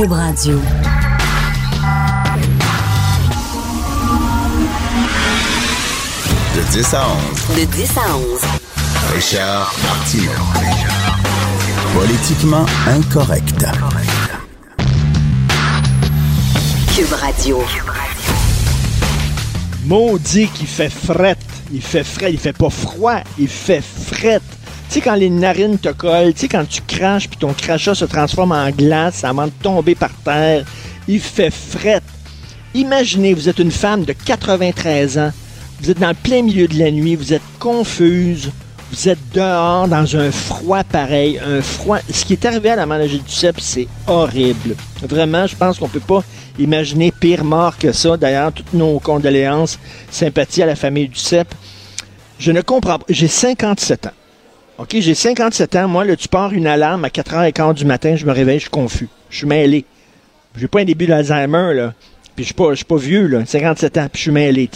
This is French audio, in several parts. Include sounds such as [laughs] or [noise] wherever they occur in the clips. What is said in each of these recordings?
Cube Radio. De 10 à 11. De 10 à 11. Richard Martineau. Politiquement incorrect. Cube Radio. Maudit qu'il fait fret. Il fait frais, il fait pas froid, il fait fret. Tu sais, quand les narines te collent, tu sais, quand tu craches puis ton crachat se transforme en glace avant de tomber par terre, il fait fret. Imaginez, vous êtes une femme de 93 ans, vous êtes dans le plein milieu de la nuit, vous êtes confuse, vous êtes dehors dans un froid pareil, un froid. Ce qui est arrivé à la du Duceppe, c'est horrible. Vraiment, je pense qu'on peut pas imaginer pire mort que ça. D'ailleurs, toutes nos condoléances, sympathie à la famille Duceppe. Je ne comprends pas. J'ai 57 ans. OK, j'ai 57 ans. Moi, là, tu pars une alarme à 4h15 du matin, je me réveille, je suis confus. Je suis mêlé. J'ai pas un début d'Alzheimer, là. Puis je suis pas, pas vieux, là. 57 ans, puis je suis mêlé.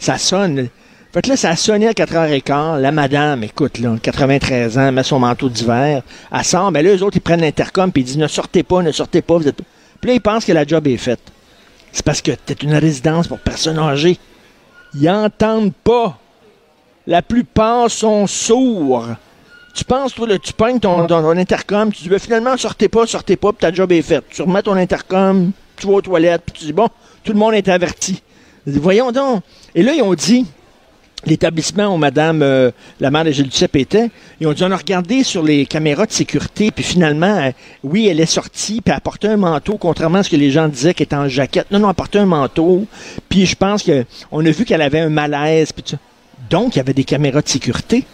Ça sonne. Fait que là, ça a sonné à 4h15. La madame, écoute, là, 93 ans, met son manteau d'hiver. Elle sort, mais là, eux autres, ils prennent l'intercom, puis ils disent, ne sortez pas, ne sortez pas, vous êtes... Puis là, ils pensent que la job est faite. C'est parce que t'es une résidence pour personnes âgées. Ils entendent pas. La plupart sont sourds. Tu penses, toi, là, tu pognes ton, intercom, tu dis, ben, finalement, sortez pas, sortez pas, puis ta job est faite. Tu remets ton intercom, tu vas aux toilettes, puis tu dis, bon, tout le monde est averti. Voyons donc. Et là, ils ont dit, l'établissement où Madame euh, la mère de Gilles Duceppe était, ils ont dit on a regardé sur les caméras de sécurité, puis finalement, euh, oui, elle est sortie, puis elle portait un manteau, contrairement à ce que les gens disaient qu'elle était en jaquette. Non, non, elle portait un manteau, puis je pense qu'on a vu qu'elle avait un malaise, puis Donc, il y avait des caméras de sécurité.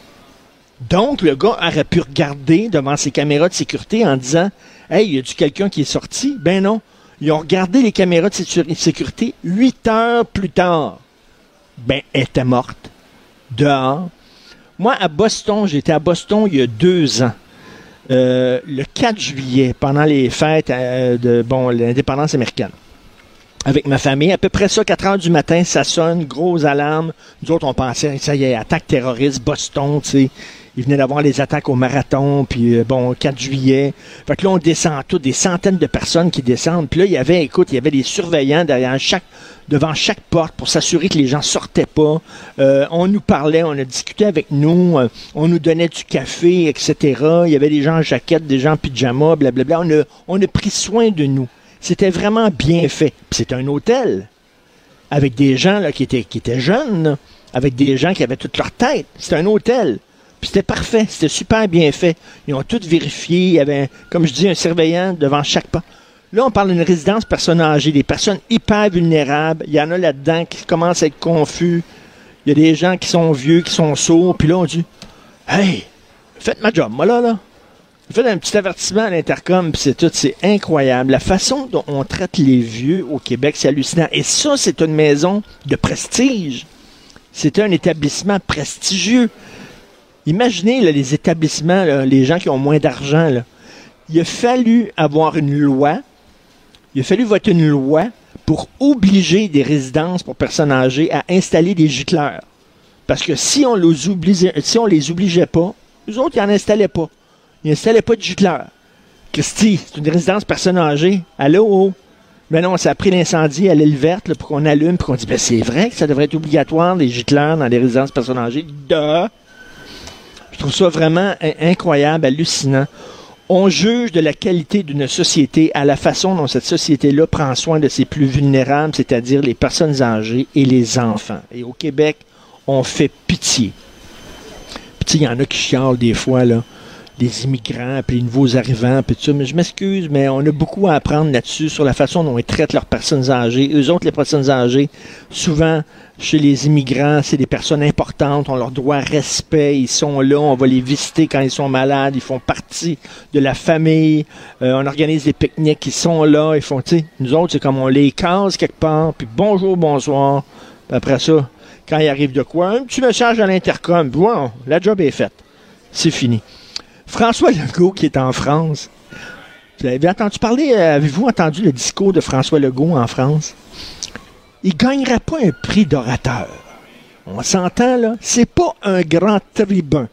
Donc, le gars aurait pu regarder devant ses caméras de sécurité en disant Hey, y a-tu quelqu'un qui est sorti? Ben non. Ils ont regardé les caméras de sécurité huit heures plus tard. Ben, elle était morte dehors. Moi, à Boston, j'étais à Boston il y a deux ans. Euh, le 4 juillet, pendant les fêtes euh, de bon, l'indépendance américaine. Avec ma famille, à peu près ça, 4 heures du matin, ça sonne, grosse alarme. Nous autres, on pensait, ça y est, attaque terroriste, Boston, tu sais. Il venait d'avoir les attaques au marathon, puis euh, bon, 4 juillet. Fait que là, on descend tout, des centaines de personnes qui descendent. Puis là, il y avait, écoute, il y avait des surveillants derrière chaque, devant chaque porte pour s'assurer que les gens sortaient pas. Euh, on nous parlait, on a discuté avec nous, euh, on nous donnait du café, etc. Il y avait des gens en jaquette, des gens en pyjama, blablabla. On a, on a pris soin de nous. C'était vraiment bien fait. C'est un hôtel avec des gens là, qui, étaient, qui étaient jeunes, avec des gens qui avaient toute leur tête. C'était un hôtel. Puis c'était parfait, c'était super bien fait. Ils ont tout vérifié. Il y avait, comme je dis, un surveillant devant chaque pas. Là, on parle d'une résidence personnes âgées, des personnes hyper vulnérables. Il y en a là-dedans qui commencent à être confus. Il y a des gens qui sont vieux, qui sont sourds. Puis là, on dit Hey, faites ma job, moi là, là. Faites un petit avertissement à l'intercom, puis c'est tout. C'est incroyable. La façon dont on traite les vieux au Québec, c'est hallucinant. Et ça, c'est une maison de prestige. C'est un établissement prestigieux. Imaginez les établissements, les gens qui ont moins d'argent. Il a fallu avoir une loi, il a fallu voter une loi pour obliger des résidences pour personnes âgées à installer des gicleurs. Parce que si on les les obligeait pas, les autres, ils n'en installaient pas. Ils n'installaient pas de gicleurs. Christy, c'est une résidence personnes âgées. Allô? Mais non, ça a pris l'incendie à l'île verte pour qu'on allume, pour qu'on dise, ben c'est vrai que ça devrait être obligatoire, les gicleurs dans les résidences personnes âgées. De je trouve ça vraiment incroyable, hallucinant. On juge de la qualité d'une société à la façon dont cette société-là prend soin de ses plus vulnérables, c'est-à-dire les personnes âgées et les enfants. Et au Québec, on fait pitié. Puis il y en a qui chialent des fois, là les immigrants, puis les nouveaux arrivants, puis tout ça. Mais je m'excuse, mais on a beaucoup à apprendre là-dessus, sur la façon dont ils traitent leurs personnes âgées. Eux autres, les personnes âgées, souvent, chez les immigrants, c'est des personnes importantes, on leur doit respect, ils sont là, on va les visiter quand ils sont malades, ils font partie de la famille, euh, on organise des pique-niques, ils sont là, ils font, tu sais, nous autres, c'est comme on les case quelque part, puis bonjour, bonsoir, puis après ça, quand il arrive de quoi, un petit message à l'intercom, bon, la job est faite, c'est fini. François Legault qui est en France. Vous avez entendu parler, euh, avez-vous entendu le discours de François Legault en France? Il gagnerait pas un prix d'orateur. On s'entend là, c'est pas un grand tribun.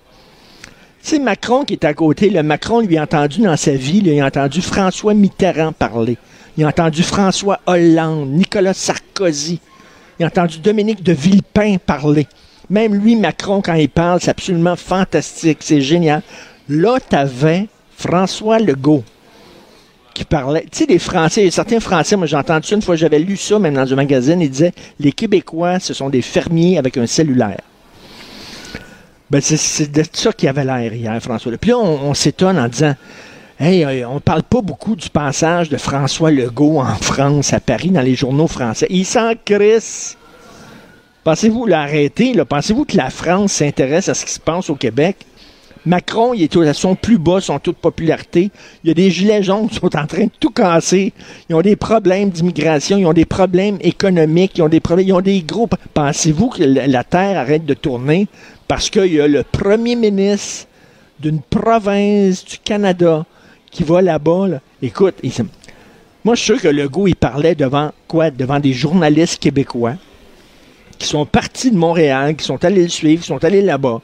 Sais, Macron qui est à côté, le Macron lui a entendu dans sa vie, il a entendu François Mitterrand parler. Il a entendu François Hollande, Nicolas Sarkozy. Il a entendu Dominique de Villepin parler. Même lui, Macron, quand il parle, c'est absolument fantastique. C'est génial. Là, t'avais François Legault qui parlait. Tu sais, les Français, certains Français, moi j'ai entendu une fois, j'avais lu ça même dans un magazine, ils disaient les Québécois, ce sont des fermiers avec un cellulaire. Ben, c'est de ça qu'il avait l'air hier, François. Puis là, on, s'étonne en disant Hey, euh, on parle pas beaucoup du passage de François Legault en France, à Paris, dans les journaux français. Il s'en crisse. Pensez-vous l'arrêter? Pensez-vous que la France s'intéresse à ce qui se passe au Québec? Macron, il est à son plus bas, son taux de popularité. Il y a des gilets jaunes qui sont en train de tout casser. Ils ont des problèmes d'immigration, ils ont des problèmes économiques, ils ont des problèmes, ils ont des gros. Pensez-vous que la Terre arrête de tourner parce qu'il y a le premier ministre d'une province du Canada qui va là-bas? Écoute, moi je suis sûr que Legault, il parlait devant quoi? Devant des journalistes québécois qui sont partis de Montréal, qui sont allés le suivre, qui sont allés là-bas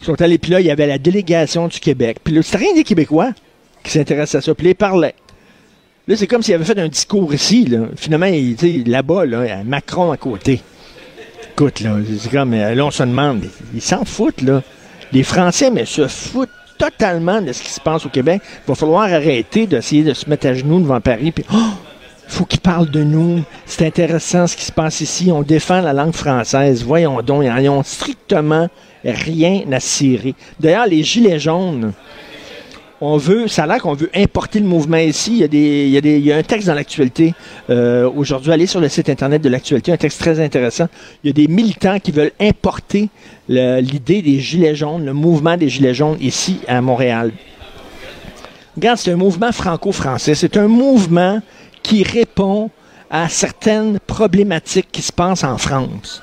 ils sont allés, puis là, il y avait la délégation du Québec. Puis là, c'était rien des Québécois qui s'intéressaient à ça. Puis là, ils parlaient. Là, c'est comme s'il avait fait un discours ici. Là. Finalement, là-bas, là, Macron à côté. Écoute, là, c'est comme, euh, là, on se demande, ils s'en foutent, là. Les Français, mais se foutent totalement de ce qui se passe au Québec. Il va falloir arrêter d'essayer de se mettre à genoux devant Paris. Puis, oh, faut qu'ils parlent de nous. C'est intéressant ce qui se passe ici. On défend la langue française. Voyons donc, ils ont strictement rien à cirer. D'ailleurs, les Gilets jaunes, on veut, ça a l'air qu'on veut importer le mouvement ici. Il y a, des, il y a, un texte dans l'actualité euh, aujourd'hui. Allez sur le site internet de l'actualité, un texte très intéressant. Il y a des militants qui veulent importer l'idée des Gilets jaunes, le mouvement des Gilets jaunes ici à Montréal. Regarde, c'est un mouvement franco-français. C'est un mouvement qui répond à certaines problématiques qui se passent en France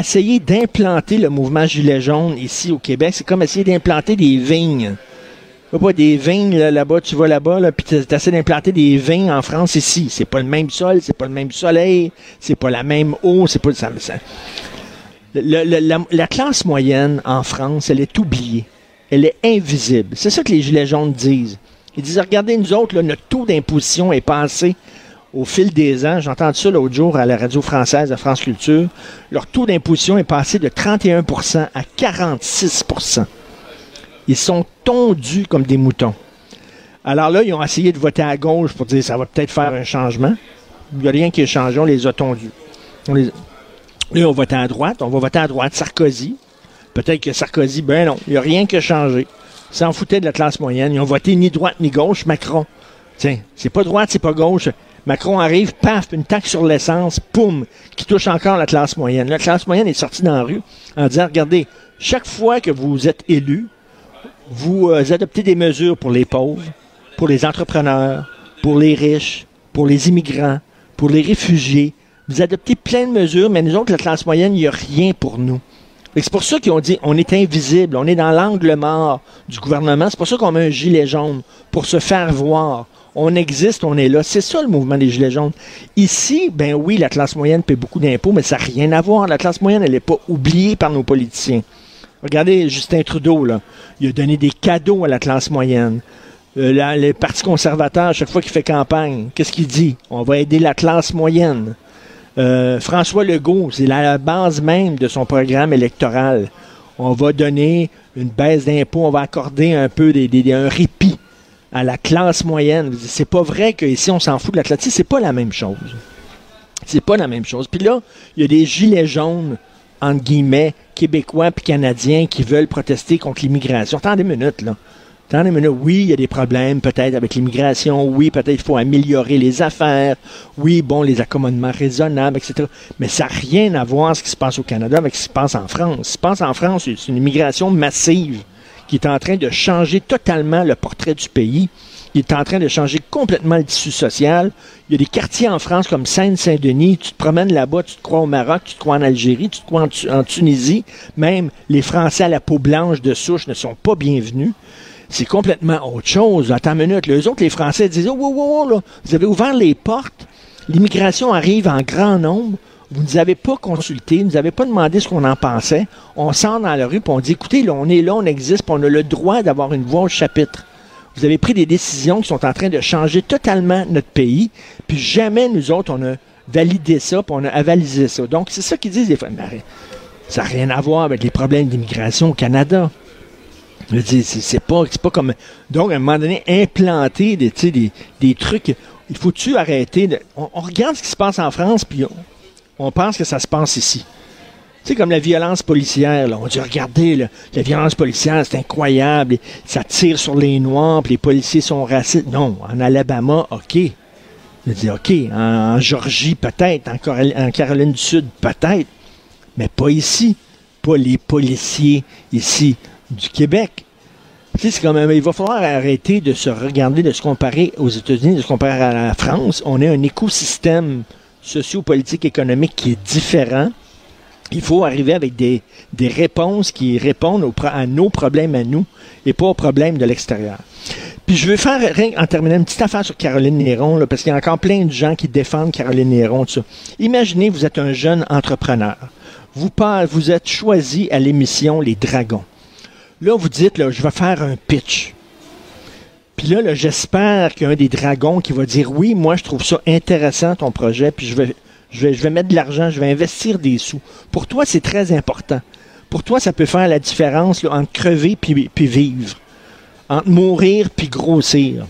essayer d'implanter le mouvement Gilet jaune ici au Québec, c'est comme essayer d'implanter des vignes. Pas des vignes là-bas, tu vas là-bas, là, puis tu essaies d'implanter des vignes en France ici. C'est pas le même sol, c'est pas le même soleil, c'est pas la même eau, c'est pas ça. ça. la, classe moyenne en France, elle est oubliée. Elle est invisible. C'est ça que les Gilets jaunes disent. Ils disent, regardez, nous autres, notre taux d'imposition est passé au fil des ans, j'ai entendu ça l'autre jour à la radio française de France Culture, leur taux d'imposition est passé de 31% à 46% Ils sont tondus comme des moutons. Alors là, ils ont essayé de voter à gauche pour dire ça va peut-être faire un changement. Il n'y a rien qui a changé, on les a tondus. On on vote à droite, on va voter à droite Sarkozy. Peut-être que Sarkozy, ben non, il n'y a rien qui a changé. S'en foutait de la classe moyenne. Ils ont voté ni droite ni gauche, Macron. Tiens, c'est pas droite, c'est pas gauche. Macron arrive, paf, une taxe sur l'essence, poum, qui touche encore la classe moyenne. La classe moyenne est sortie dans la rue en disant, regardez, chaque fois que vous êtes élu, vous euh, adoptez des mesures pour les pauvres, pour les entrepreneurs, pour les riches, pour les immigrants, pour les réfugiés. Vous adoptez plein de mesures, mais nous autres, la classe moyenne, il n'y a rien pour nous. C'est pour ça qu'ils ont dit on est invisible, on est dans l'angle mort du gouvernement. C'est pour ça qu'on met un gilet jaune, pour se faire voir, on existe, on est là. C'est ça le mouvement des Gilets jaunes. Ici, ben oui, la classe moyenne paie beaucoup d'impôts, mais ça n'a rien à voir. La classe moyenne, elle n'est pas oubliée par nos politiciens. Regardez Justin Trudeau, là. Il a donné des cadeaux à la classe moyenne. Euh, le Parti conservateur, chaque fois qu'il fait campagne, qu'est-ce qu'il dit? On va aider la classe moyenne. Euh, François Legault, c'est la base même de son programme électoral. On va donner une baisse d'impôts, on va accorder un peu un répit à la classe moyenne. C'est pas vrai qu'ici, on s'en fout de la classe. C'est pas la même chose. C'est pas la même chose. Puis là, il y a des gilets jaunes, entre guillemets, québécois puis canadiens qui veulent protester contre l'immigration. Attendez une minute, là. Attendez. Oui, il y a des problèmes peut-être avec l'immigration. Oui, peut-être il faut améliorer les affaires. Oui, bon, les accommodements raisonnables, etc. Mais ça n'a rien à voir ce qui se passe au Canada avec ce qui se passe en France. Ce qui se passe en France, c'est une immigration massive qui est en train de changer totalement le portrait du pays. Il est en train de changer complètement le tissu social. Il y a des quartiers en France comme Seine-Saint-Denis. Tu te promènes là-bas, tu te crois au Maroc, tu te crois en Algérie, tu te crois en, Tunisie. Même les Français à la peau blanche de souche ne sont pas bienvenus. C'est complètement autre chose. Attends une minute. Les autres, les Français disent Oh, oh, oh, là, vous avez ouvert les portes. L'immigration arrive en grand nombre. Vous ne nous avez pas consulté, vous ne nous avez pas demandé ce qu'on en pensait. On sort dans la rue, puis on dit, écoutez, là, on est là, on existe, puis on a le droit d'avoir une voix au chapitre. Vous avez pris des décisions qui sont en train de changer totalement notre pays, puis jamais nous autres, on a validé ça, puis on a avalisé ça. Donc, c'est ça qu'ils disent des fois. Ça n'a rien à voir avec les problèmes d'immigration au Canada. C'est pas, comme. Donc, à un moment donné, implanter des trucs. Il faut-tu arrêter de. On, on, regarde ce qui se passe en France, puis on, on pense que ça se passe ici. Sais, comme la violence policière. On dit, regardez, la violence policière, c'est incroyable. Ça tire sur les Noirs, puis les policiers sont racistes. Non, en Alabama, OK. Je dis, OK. En, Georgie, peut-être. En, en Caroline du Sud, peut-être. Mais pas ici. Pas les policiers ici du Québec. C'est quand même, il va falloir arrêter de se regarder, de se comparer aux États-Unis, de se comparer à la France. On a un écosystème socio-politique économique qui est différent. Il faut arriver avec des, réponses qui répondent à nos problèmes à nous et pas aux problèmes de l'extérieur. Puis je veux faire, en terminant, une petite affaire sur Caroline Néron, parce qu'il y a encore plein de gens qui défendent Caroline Néron. Ça. Imaginez, vous êtes un jeune entrepreneur. Vous, vous êtes choisi à l'émission Les Dragons. Là, vous dites, là, je vais faire un pitch. Puis là, j'espère qu'il y a des dragons qui va dire, oui, moi, je trouve ça intéressant, ton projet, puis je vais, je vais, je vais mettre de l'argent, je vais investir des sous. Pour toi, c'est très important. Pour toi, ça peut faire la différence là, entre crever puis, puis vivre, entre mourir puis grossir.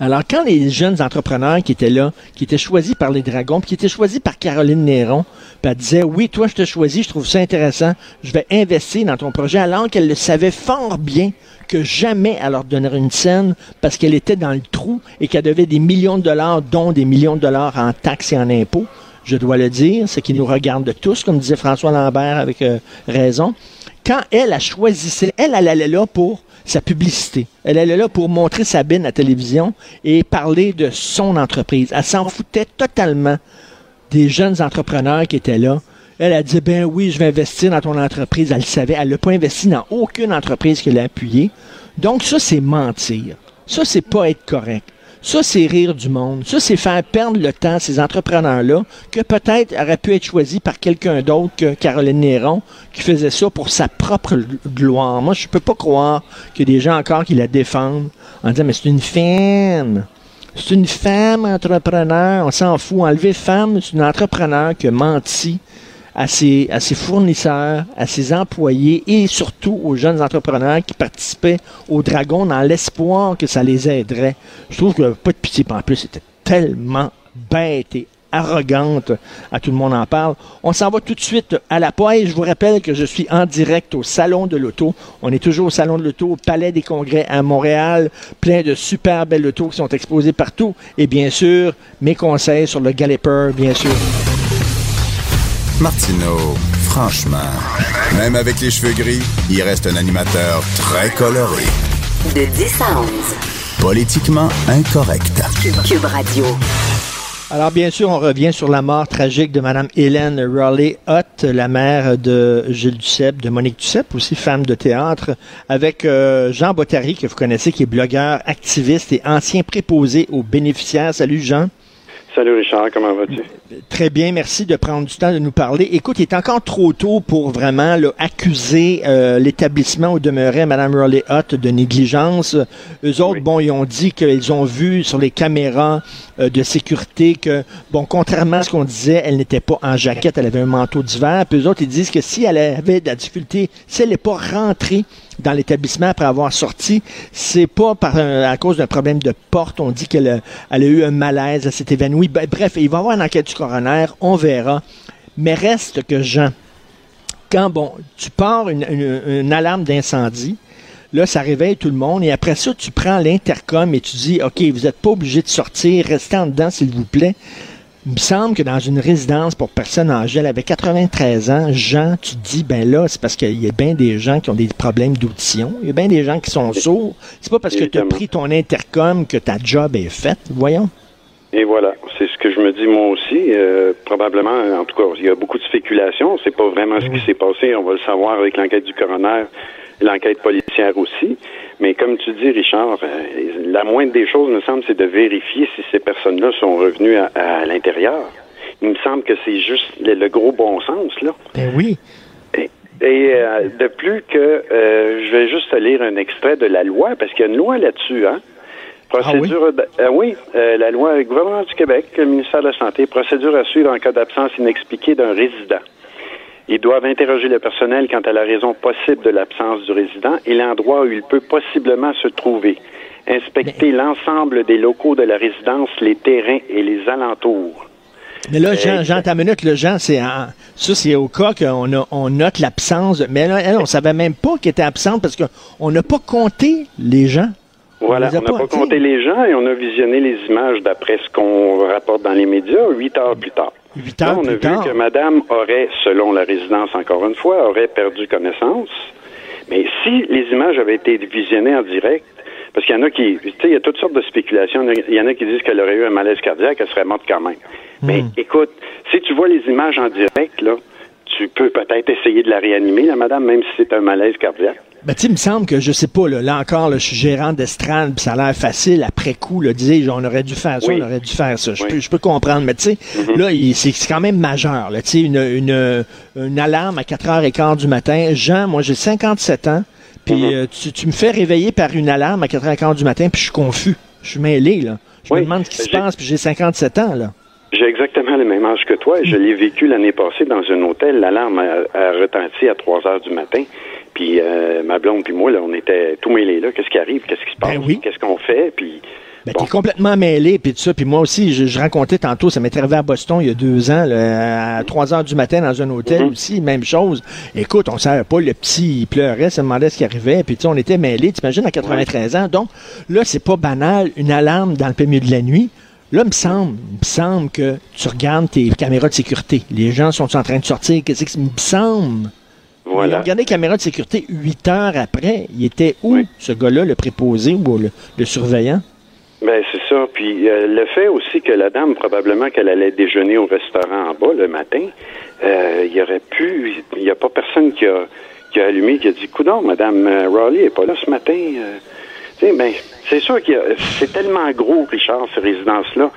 Alors, quand les jeunes entrepreneurs qui étaient là, qui étaient choisis par les Dragons, puis qui étaient choisis par Caroline Néron, puis disait, oui, toi, je te choisis, je trouve ça intéressant, je vais investir dans ton projet, alors qu'elle le savait fort bien que jamais elle leur donnerait une scène parce qu'elle était dans le trou et qu'elle devait des millions de dollars, dont des millions de dollars en taxes et en impôts. Je dois le dire, ce qui nous regarde tous, comme disait François Lambert avec euh, raison. Quand elle a choisi, elle, elle allait là pour sa publicité. Elle est là pour montrer Sabine à la télévision et parler de son entreprise. Elle s'en foutait totalement des jeunes entrepreneurs qui étaient là. Elle a dit, ben oui, je vais investir dans ton entreprise. Elle le savait. Elle n'a pas investi dans aucune entreprise qu'elle a appuyée. Donc ça, c'est mentir. Ça, c'est pas être correct. Ça, c'est rire du monde. Ça, c'est faire perdre le temps à ces entrepreneurs-là, que peut-être auraient pu être choisis par quelqu'un d'autre que Caroline Néron, qui faisait ça pour sa propre gloire. Moi, je peux pas croire qu'il y a des gens encore qui la défendent en disant, mais c'est une femme. C'est une femme entrepreneur. On s'en fout. Enlever femme, c'est une entrepreneur qui a menti à ses, fournisseurs, à ses employés et surtout aux jeunes entrepreneurs qui participaient au Dragon dans l'espoir que ça les aiderait. Je trouve que pas de pitié, en plus, c'était tellement bête et arrogante. À tout le monde en parle. On s'en va tout de suite à la poêle. Je vous rappelle que je suis en direct au Salon de l'Auto. On est toujours au Salon de l'Auto, au Palais des Congrès à Montréal. Plein de super belles autos qui sont exposées partout. Et bien sûr, mes conseils sur le Galloper, bien sûr. Martineau, franchement, même avec les cheveux gris, il reste un animateur très coloré. De 10 à 11. Politiquement incorrect. Cube Radio. Alors, bien sûr, on revient sur la mort tragique de Mme Hélène Raleigh Hutt, la mère de Gilles Duceppe, de Monique Duceppe, aussi femme de théâtre, avec euh, Jean Bottary, que vous connaissez, qui est blogueur, activiste et ancien préposé aux bénéficiaires. Salut, Jean. Salut Richard, comment vas-tu? Très bien, merci de prendre du temps de nous parler. Écoute, il est encore trop tôt pour vraiment là, accuser euh, l'établissement où demeurait Mme Raleigh Hutt de négligence. Eux autres, bon, ils ont dit qu'ils ont vu sur les caméras euh, de sécurité que, bon, contrairement à ce qu'on disait, elle n'était pas en jaquette, elle avait un manteau d'hiver. Puis eux autres, ils disent que si elle avait de la difficulté, si elle n'est pas rentrée dans l'établissement après avoir sorti, c'est pas à cause d'un problème de porte. On dit qu'elle a, eu un malaise, elle s'est évanouie. Ben, bref, il va y avoir une enquête du coroner, on verra. Mais reste que Jean, quand bon, tu pars une, une, une alarme d'incendie, là, ça réveille tout le monde, et après ça, tu prends l'intercom et tu dis, OK, vous n'êtes pas obligé de sortir, restez en dedans, s'il vous plaît. Il me semble que dans une résidence pour personnes âgées, elle avait 93 ans. Jean, tu te dis, ben là, c'est parce qu'il y a bien des gens qui ont des problèmes d'audition. Il y a bien des gens qui sont sourds. C'est pas parce que tu as pris ton intercom que ta job est faite. Voyons. Et voilà, c'est ce que je me dis moi aussi. Euh, probablement, en tout cas, il y a beaucoup de spéculation. C'est pas vraiment ce qui s'est passé. On va le savoir avec l'enquête du coroner, l'enquête policière aussi. Mais comme tu dis, Richard, euh, la moindre des choses, me semble, c'est de vérifier si ces personnes-là sont revenues à, à l'intérieur. Il me semble que c'est juste le, le gros bon sens, là. Ben oui. Et, et, euh, de plus que euh, je vais juste te lire un extrait de la loi, parce qu'il y a une loi là-dessus, hein? Procédure, d- euh, oui, euh, la loi gouvernement du Québec, le ministère de la Santé, procédure à suivre en cas d'absence inexpliquée d'un résident. Ils doivent interroger le personnel quant à la raison possible de l'absence du résident et l'endroit où il peut possiblement se trouver. Inspecter l'ensemble des locaux de la résidence, les terrains et les alentours. Mais là, Jean, Jean, ta minute, le Jean, c'est en- ça, c'est au cas qu'on a- on note l'absence. Mais là, elle, on savait même pas qu'elle était absente parce qu'on n'a pas compté les gens. Voilà, on n'a pas pas, compté les gens et on a visionné les images d'après ce qu'on rapporte dans les médias huit heures plus tard. Huit Là, heures on a vu tard. que madame aurait, selon la résidence encore une fois, aurait perdu connaissance. Mais si les images avaient été visionnées en direct, parce qu'il y en a qui, tu sais, il y a toutes sortes de spéculations. Il y en a qui disent qu'elle aurait eu un malaise cardiaque, elle serait morte quand même. Mais Hmm. écoute, si tu vois les images en direct, là, tu peux peut-être essayer de la réanimer, la madame, même si c'est un malaise cardiaque. Ben, il me semble que, je sais pas, là, là encore, là, je suis gérant d'estrade, puis ça a l'air facile, après coup, là, dire, on aurait dû faire ça, Oui. on aurait dû faire ça. Je, Oui. peux, je peux comprendre, mais tu sais, là, il- c'est c'est quand même majeur, là, tu sais, une, une, une alarme à 4h15 du matin. Jean, moi, j'ai 57 ans, puis Mhm. euh, tu, tu me fais réveiller par une alarme à 4h15 du matin, puis je suis confus. Je suis mêlé, là. Je me demande ce qui se J'ai- passe, puis j'ai 57 ans, là. J'ai exactement le même âge que toi je l'ai vécu l'année passée dans un hôtel. L'alarme a, a retenti à 3 heures du matin. Puis euh, ma blonde puis moi, là, on était tout mêlés là. Qu'est-ce qui arrive? Qu'est-ce qui se passe? Ben oui. Qu'est-ce qu'on fait? Puis Ben, bon. t'es complètement mêlé, puis tout ça. Puis moi aussi, je, je racontais tantôt, ça m'est arrivé à Boston il y a deux ans, là, à 3 heures du matin dans un hôtel Mhm. aussi, même chose. Écoute, on savait pas, le petit, il pleurait, se demandait ce qui arrivait, puis tu sais, on était mêlés, t'imagines, à 93 ans. Donc, là, c'est pas banal, une alarme dans le plein milieu de la nuit. Là, il me semble, il me semble que tu regardes tes caméras de sécurité. Les gens sont en train de sortir. Qu'est-ce que c'est? Il me semble. Voilà. Regardez les caméras de sécurité huit heures après. Il était où, Oui. ce gars-là, le préposé ou le, le surveillant? Ben c'est ça. Puis euh, le fait aussi que la dame, probablement qu'elle allait déjeuner au restaurant en bas le matin, euh, il y aurait pu, il n'y a pas personne qui a, qui a allumé, qui a dit, coudon, Madame euh, Raleigh est pas là ce matin. euh. Ben, c'est sûr a, c'est tellement gros, Richard, ces résidences-là.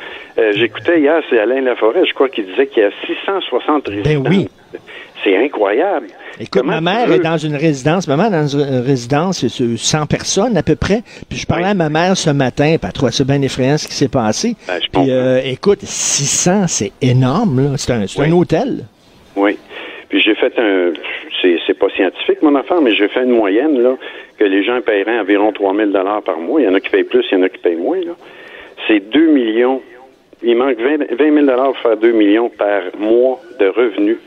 J'écoutais hier, c'est Alain Laforêt, je crois qu'il disait qu'il y a 660 résidences. oui. C'est incroyable. Écoute, Comment ma mère veux- est dans une résidence, ma mère est dans une résidence, c'est 100 personnes à peu près. Puis je parlais Oui. à ma mère ce matin, puis elle trouvait ça bien effrayant ce qui s'est passé. Ben, je puis euh, écoute, 600, c'est énorme, là. C'est un, Oui. un hôtel. Oui. Puis j'ai fait un, c'est, c'est pas scientifique mon affaire, mais j'ai fait une moyenne là que les gens paieraient environ 3000 dollars par mois. Il y en a qui payent plus, il y en a qui payent moins là. C'est 2 millions. Il manque 20, 000 dollars pour faire 2 millions par mois de revenus.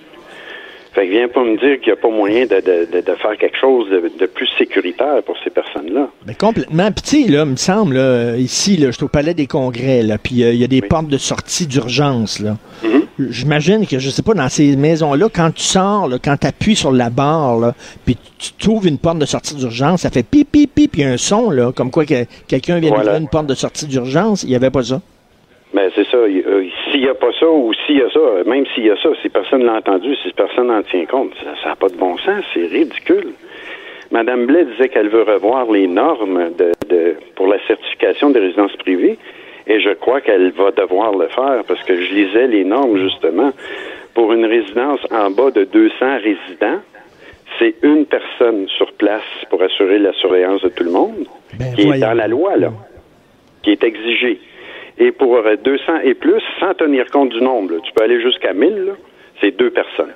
Fait que viens pas me dire qu'il n'y a pas moyen de, de, de, de faire quelque chose de, plus sécuritaire pour ces personnes-là. Mais complètement. Puis là, il me semble, là, ici, là, je suis au palais des congrès, là, puis euh, il y a des Oui. portes de sortie d'urgence, là. Mhm. J'imagine que, je sais pas, dans ces maisons-là, quand tu sors, là, quand tu appuies sur la barre, là, puis tu trouves une porte de sortie d'urgence, ça fait pip, pip, pip, puis il y a un son, là, comme quoi que quelqu'un vient Voilà. d'ouvrir une porte de sortie d'urgence. Il n'y avait pas ça. Ben c'est ça. Il- euh, S'il n'y a pas ça ou s'il y a ça, même s'il y a ça, si personne ne l'a entendu, si personne n'en tient compte, ça n'a pas de bon sens, c'est ridicule. Madame Blais disait qu'elle veut revoir les normes de, de- pour la certification des résidences privées, et je crois qu'elle va devoir le faire parce que je lisais les normes justement. Pour une résidence en bas de 200 résidents, c'est une personne sur place pour assurer la surveillance de tout le monde, Ben, qui est dans la loi là, qui est exigée. Et pour euh, 200 et plus, sans tenir compte du nombre, là, tu peux aller jusqu'à 1000, là, c'est deux personnes.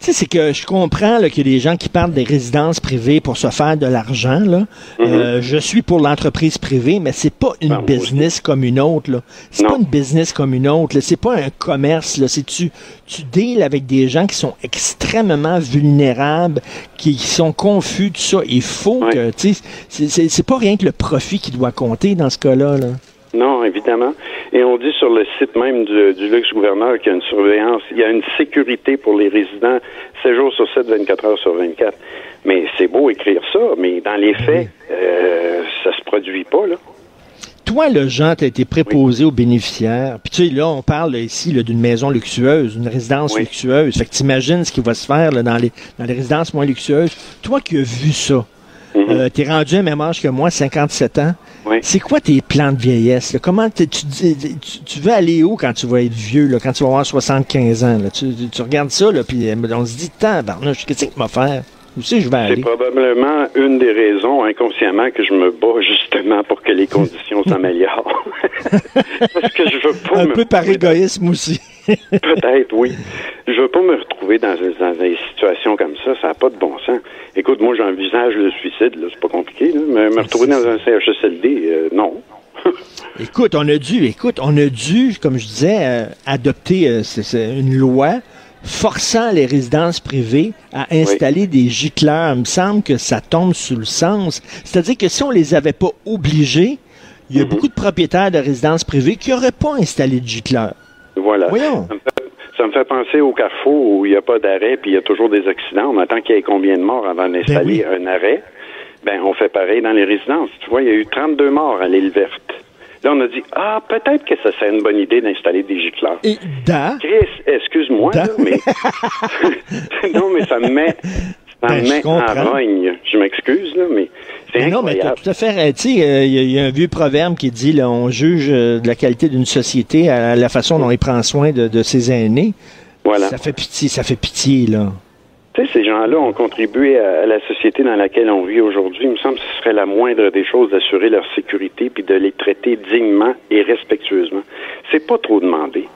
Tu sais, c'est que je comprends qu'il y a des gens qui partent des résidences privées pour se faire de l'argent. Là. Euh, je suis pour l'entreprise privée, mais c'est pas une business comme une autre. C'est pas une business comme une autre. C'est pas un commerce. Là. Tu, tu deals avec des gens qui sont extrêmement vulnérables, qui, qui sont confus, tout ça. Il faut que, tu sais, c'est- pas rien que le profit qui doit compter dans ce cas-là. Là. Non, évidemment. Et on dit sur le site même du, du luxe gouverneur qu'il y a une surveillance, il y a une sécurité pour les résidents 7 jours sur 7, 24 heures sur 24. Mais c'est beau écrire ça, mais dans les faits, euh, ça se produit pas, là. Toi, le Jean, tu as été préposé aux bénéficiaires. Puis tu sais, là, on parle là, ici d'une maison luxueuse, d'une résidence Oui. luxueuse. Fait que t'imagines ce qui va se faire là, dans, les, dans les résidences moins luxueuses. Toi qui as vu ça, Mhm. euh, t'es rendu à même âge que moi, 57 ans. C'est quoi tes plans de vieillesse? là? Comment tu, tu, tu veux aller où quand tu vas être vieux, là, quand tu vas avoir 75 ans? Là? Tu, tu- regardes ça, là, puis euh, on se dit, tabarnouche, qu'est-ce que tu vas faire? C'est que je vais C'est aller? probablement une des raisons inconsciemment que je me bats justement pour que les conditions s'améliorent. [laughs] Parce que je veux pas Un me peu par égoïsme aussi. [laughs] Peut-être, oui. Je veux pas me retrouver dans, dans des situations comme ça. Ça n'a pas de bon sens. Écoute, moi, j'envisage le suicide, là. C'est pas compliqué, là. Mais me retrouver dans un CHSLD, euh, non. [laughs] Écoute, on a dû, écoute, on a dû, comme je disais, euh, adopter euh, c'est- c'est une loi forçant les résidences privées à installer des gicleurs. Il me semble que ça tombe sous le sens. C'est-à-dire que si on les avait pas obligés, il y a Mhm. beaucoup de propriétaires de résidences privées qui n'auraient pas installé de gicleurs. Voilà. Voyons. Ça me, fait, ça me fait penser au carrefour où il n'y a pas d'arrêt puis il y a toujours des accidents. On attend qu'il y ait combien de morts avant d'installer Ben oui. un arrêt. Ben, on fait pareil dans les résidences. Tu vois, il y a eu 32 morts à l'île verte. Là, on a dit, ah, peut-être que ça serait une bonne idée d'installer des gicleurs. Et da, Chris, excuse-moi, Da- là, mais... [laughs] non, mais ça me met... Ça Ben, me je met en rogne. Je m'excuse, là, mais c'est Mais non, mais tout à fait. euh, Tu sais, euh, il y, a- il y a un vieux proverbe qui dit là, on juge euh, de la qualité d'une société à la façon dont il prend soin de, de ses aînés. Voilà. Ça fait pitié, ça fait pitié, là. Tu sais, ces gens-là ont contribué à, la société dans laquelle on vit aujourd'hui. Il me semble que ce serait la moindre des choses d'assurer leur sécurité puis de les traiter dignement et respectueusement. C'est pas trop demandé.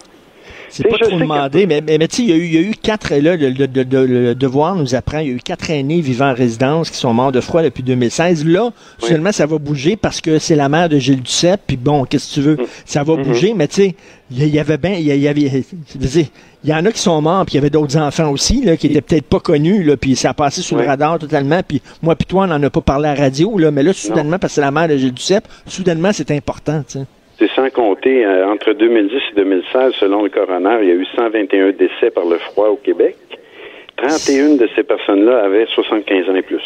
C'est pas trop demandé, mais, mais, mais tu sais, il y, a eu- il y a eu quatre, là, le, le- le- le devoir nous apprend, il y a eu quatre aînés vivant en résidence qui sont morts de froid depuis 2016. Là, finalement, ça va bouger parce que c'est la mère de Gilles Duceppe, puis bon, qu'est-ce que tu veux, ça va bouger, mais tu sais, il y, avait bien, il y, y avait, il y en a qui sont morts, puis il y avait d'autres enfants aussi, là, qui étaient peut-être pas connus, là, puis ça a passé sous le radar totalement, puis moi puis toi, on n'en a pas parlé à la radio, là, mais là, soudainement, parce que c'est la mère de Gilles Duceppe, soudainement, c'est important, tu sais. C'est sans compter, euh, entre 2010 et 2016, selon le coroner, il y a eu 121 décès par le froid au Québec. 31 de ces personnes-là avaient 75 ans et plus.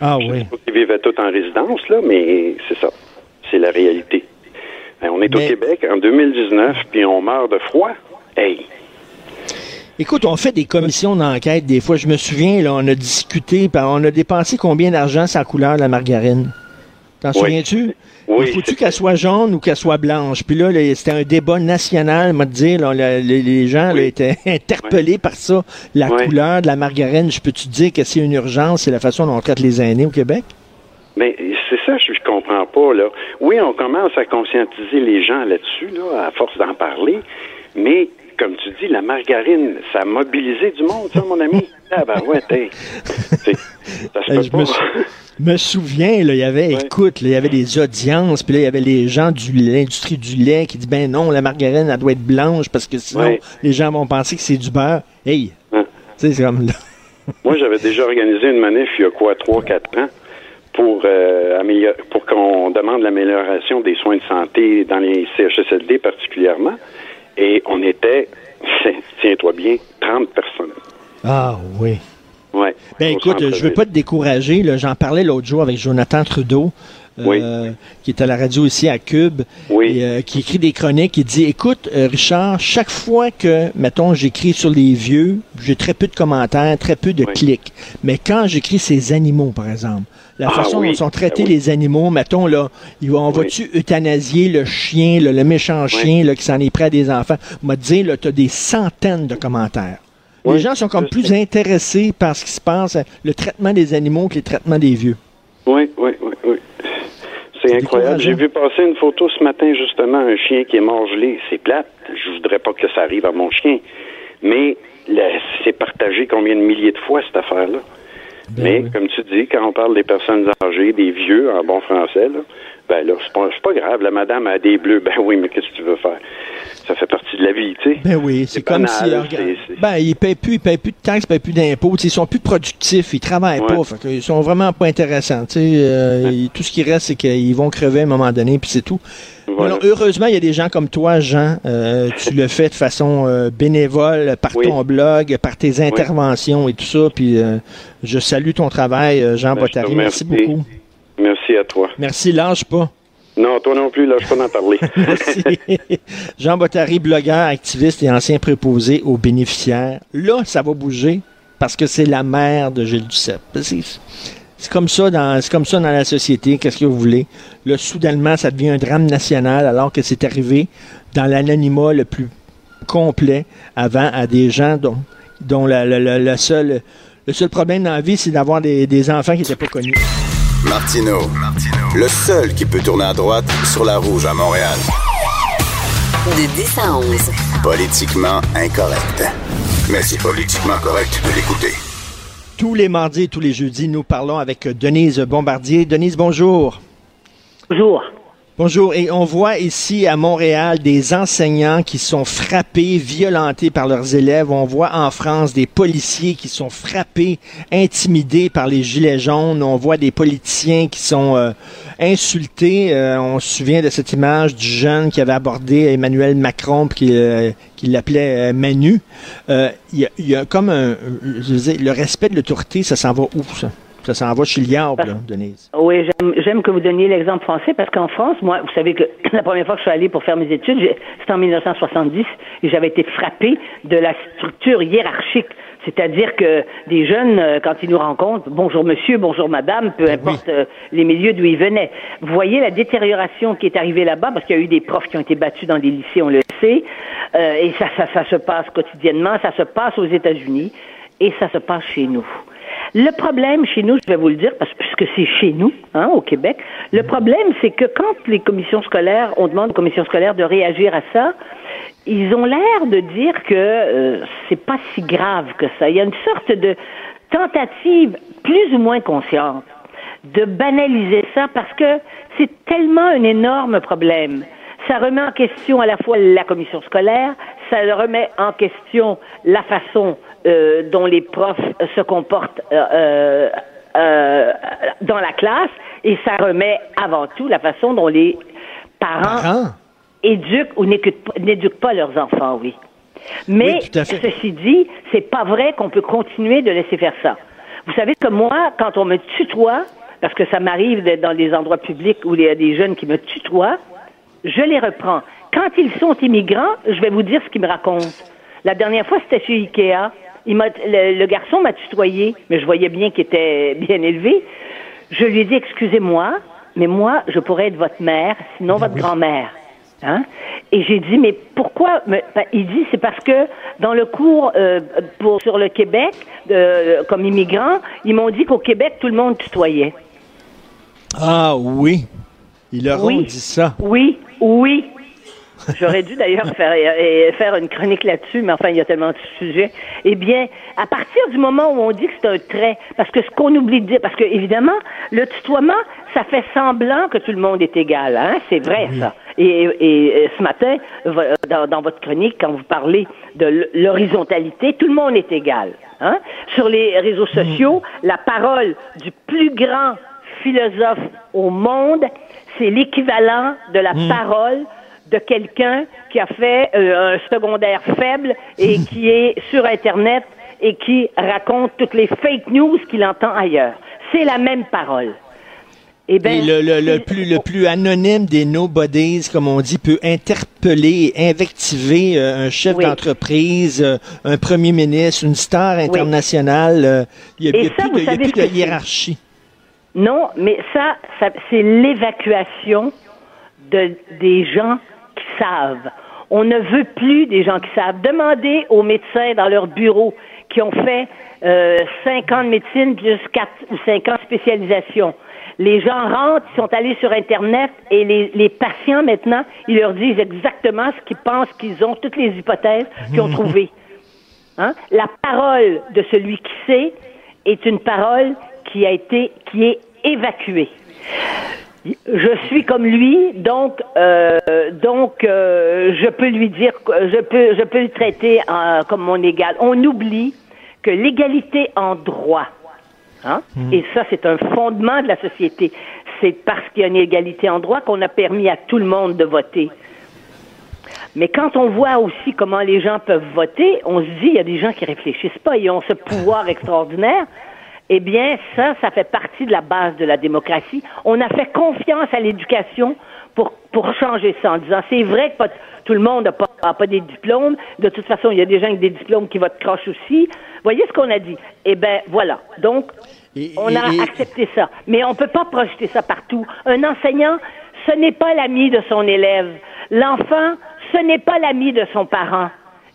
Ah Je oui. sais pas s'ils vivaient tous en résidence, là, mais c'est ça. C'est la réalité. Ben, on est Mais- au Québec en 2019, puis on meurt de froid. Hey! Écoute, on fait des commissions d'enquête des fois. Je me souviens, là, on a discuté, on a dépensé combien d'argent sur la couleur de la margarine? T'en Oui. souviens-tu? Oui. Il faut-tu qu'elle soit jaune ou qu'elle soit blanche? Puis là, là, c'était un débat national, moi te dire, là, les, gens Oui. étaient [laughs] interpellés par ça. La couleur de la margarine, je peux-tu te dire que c'est une urgence, c'est la façon dont on traite les aînés au Québec? Mais c'est ça, je, je comprends pas, là. Oui, on commence à conscientiser les gens là-dessus, là, à force d'en parler, mais comme tu dis, la margarine, ça a mobilisé du monde, ça, mon ami. [laughs] Ah ben ouais, Ça se peut je me sou- [laughs] me souviens, là, il y avait, Ouais. écoute, là, il y avait des audiences, puis là, il y avait les gens de l'industrie du lait qui disent, ben non, la margarine, elle doit être blanche parce que sinon, Ouais. les gens vont penser que c'est du beurre. Hey! Hein. Tu sais, c'est comme là. [laughs] Moi, j'avais déjà organisé une manif il y a quoi, trois, quatre ans, pour, euh, pour qu'on demande l'amélioration des soins de santé dans les CHSLD particulièrement. Et on était, [laughs] tiens-toi bien, 30 personnes. Ah oui. Ouais. Ben écoute, je veux pas te décourager. J'en parlais l'autre jour avec Jonathan Trudeau, euh, qui est à la radio ici à Cube, Oui. et, euh, qui écrit des chroniques. Il dit, écoute, euh, Richard, chaque fois que, mettons, j'écris sur les vieux, j'ai très peu de commentaires, très peu de Oui. clics. Mais quand j'écris ces animaux, par exemple, la Ah façon dont sont traités Ben oui. les animaux, mettons, là, on va-tu euthanasier le chien, le méchant chien, là, qui s'en est prêt à des enfants? M'a dit, là, t'as des centaines de commentaires. Les gens sont comme je plus sais. intéressés par ce qui se passe, le traitement des animaux que le traitement des vieux. Oui, oui, oui, oui. C'est incroyable. J'ai vu passer une photo ce matin, justement, un chien qui est mort gelé. C'est plate. Je voudrais pas que ça arrive à mon chien. Mais c'est partagé combien de milliers de fois, cette affaire-là? Ben Mais, oui. comme tu dis, quand on parle des personnes âgées, des vieux, en bon français, là, ben là, c'est pas, c'est pas grave. La madame a des bleus. Ben oui, mais qu'est-ce que tu veux faire? Ça fait partie de la vie, tu sais. Ben oui, c'est comme si. Ben, ils payent plus, ils payent plus de taxes, ils payent plus d'impôts. Ils sont plus productifs, ils travaillent Ouais. pas. Fait ils sont vraiment pas intéressants. tu sais, euh, tout ce qui reste, c'est qu'ils vont crever à un moment donné, puis c'est tout. Voilà. Heureusement, il y a des gens comme toi, Jean. euh, tu le fais de façon euh, bénévole par Oui. ton blog, par tes interventions et tout ça. Puis je salue ton travail, Jean Ben, Bottary. Merci beaucoup. Merci à toi. Merci, lâche pas. Non, toi non plus, là, je peux en parler. Jean Bottary, blogueur, activiste et ancien préposé aux bénéficiaires. Là, ça va bouger parce que c'est la mère de Gilles Duceppe. C'est- comme ça dans la société, qu'est-ce que vous voulez? Là, soudainement, ça devient un drame national alors que c'est arrivé dans l'anonymat le plus complet avant à des gens dont, la, le seul problème dans la vie, c'est d'avoir des, des enfants qui n'étaient pas connus. Martino, le seul qui peut tourner à droite sur la rouge à Montréal. De 10 à 11. Politiquement incorrect. Mais c'est politiquement correct de l'écouter. Tous les mardis et tous les jeudis, nous parlons avec Denise Bombardier. Denise, bonjour. Bonjour. Bonjour. Et on voit ici à Montréal des enseignants qui sont frappés, violentés par leurs élèves. On voit en France des policiers qui sont frappés, intimidés par les gilets jaunes. On voit des politiciens qui sont euh, insultés. Euh, on se souvient de cette image du jeune qui avait abordé Emmanuel Macron qui, euh, l'appelait euh, Manu. Il y, a, comme un, je veux le respect de l'autorité, ça s'en va où ça? Ça s'en va chez diable, là, Denise. Oui, j'aime- que vous donniez l'exemple français parce qu'en France, moi, vous savez que [clears throat] la première fois que je suis allée pour faire mes études, c'était en 1970 et j'avais été frappée de la structure hiérarchique. C'est-à-dire que des jeunes, euh, quand ils nous rencontrent, bonjour monsieur, bonjour madame, peu importe euh, les milieux d'où ils venaient. Vous voyez la détérioration qui est arrivée là-bas parce qu'il y a eu des profs qui ont été battus dans des lycées, on le sait, euh, et ça, ça, ça se passe quotidiennement, ça se passe aux États-Unis et ça se passe chez nous. Le problème chez nous, je vais vous le dire, parce que puisque c'est chez nous, hein, au Québec, le problème, c'est que quand les commissions scolaires, on demande aux commissions scolaires de réagir à ça, ils ont l'air de dire que euh, c'est pas si grave que ça. Il y a une sorte de tentative plus ou moins consciente de banaliser ça parce que c'est tellement un énorme problème. Ça remet en question à la fois la commission scolaire, ça remet en question la façon euh, dont les profs se comportent euh, euh, dans la classe et ça remet avant tout la façon dont les parents Parents? éduquent ou n'éduquent pas- leurs enfants, oui. Mais Oui, ceci dit, c'est pas vrai qu'on peut continuer de laisser faire ça. Vous savez que moi, quand on me tutoie, parce que ça m'arrive d'être dans des endroits publics où il y a des jeunes qui me tutoient, je les reprends. Quand ils sont immigrants, je vais vous dire ce qu'ils me racontent. La dernière fois, c'était chez Ikea. Il m'a- le, le garçon m'a tutoyé, mais je voyais bien qu'il était bien élevé. Je lui ai dit, excusez-moi, mais moi, je pourrais être votre mère, sinon votre grand-mère. Hein? Et j'ai dit, mais pourquoi? me- ben, il dit, c'est parce que dans le cours euh, pour, sur le Québec, de- comme immigrant, ils m'ont dit qu'au Québec, tout le monde tutoyait. Ah oui. Ils leur ont dit ça. Oui, oui. J'aurais dû d'ailleurs faire, euh, faire une chronique là-dessus, mais enfin, il y a tellement de sujets. Eh bien, à partir du moment où on dit que c'est un trait, parce que ce qu'on oublie de dire, parce que évidemment, le tutoiement, ça fait semblant que tout le monde est égal, hein, c'est vrai ça. Et, et, et ce matin, vo- dans, dans votre chronique, quand vous parlez de l'horizontalité, tout le monde est égal. Hein? Sur les réseaux sociaux, la parole du plus grand philosophe au monde, c'est l'équivalent de la parole de quelqu'un qui a fait euh, un secondaire faible et [laughs] qui est sur Internet et qui raconte toutes les fake news qu'il entend ailleurs. C'est la même parole. Eh ben, Et le, le, le c'est- plus, le plus anonyme des nobodies, comme on dit, peut interpeller et invectiver euh, un chef Oui. d'entreprise, euh, un premier ministre, une star internationale. Il n'y a, y a ça, plus de, y a plus hiérarchie. Non, mais ça, ça c'est l'évacuation de, des gens savent. On ne veut plus des gens qui savent. Demandez aux médecins dans leur bureau qui ont fait euh, cinq ans de médecine plus quatre ou cinq ans de spécialisation. Les gens rentrent, ils sont allés sur Internet et les, les patients maintenant, ils leur disent exactement ce qu'ils pensent qu'ils ont, toutes les hypothèses qu'ils ont [laughs] trouvées. Hein? La parole de celui qui sait est une parole qui a été, qui est évacuée. Je suis comme lui, donc, euh, donc, euh, je peux lui dire, je peux, je peux le traiter en- comme mon égal. On oublie que l'égalité en droit, hein, et ça, c'est un fondement de la société. C'est parce qu'il y a une égalité en droit qu'on a permis à tout le monde de voter. Mais quand on voit aussi comment les gens peuvent voter, on se dit, il y a des gens qui réfléchissent pas, ils ont ce pouvoir extraordinaire. Eh bien, ça, ça fait partie de la base de la démocratie. On a fait confiance à l'éducation pour, pour changer ça en disant, c'est vrai que pas, tout le monde n'a pas, a pas des diplômes. De toute façon, il y a des gens avec des diplômes qui votent croche aussi. Voyez ce qu'on a dit? Eh bien, voilà. Donc, on a accepté ça. Mais on ne peut pas projeter ça partout. Un enseignant, ce n'est pas l'ami de son élève. L'enfant, ce n'est pas l'ami de son parent.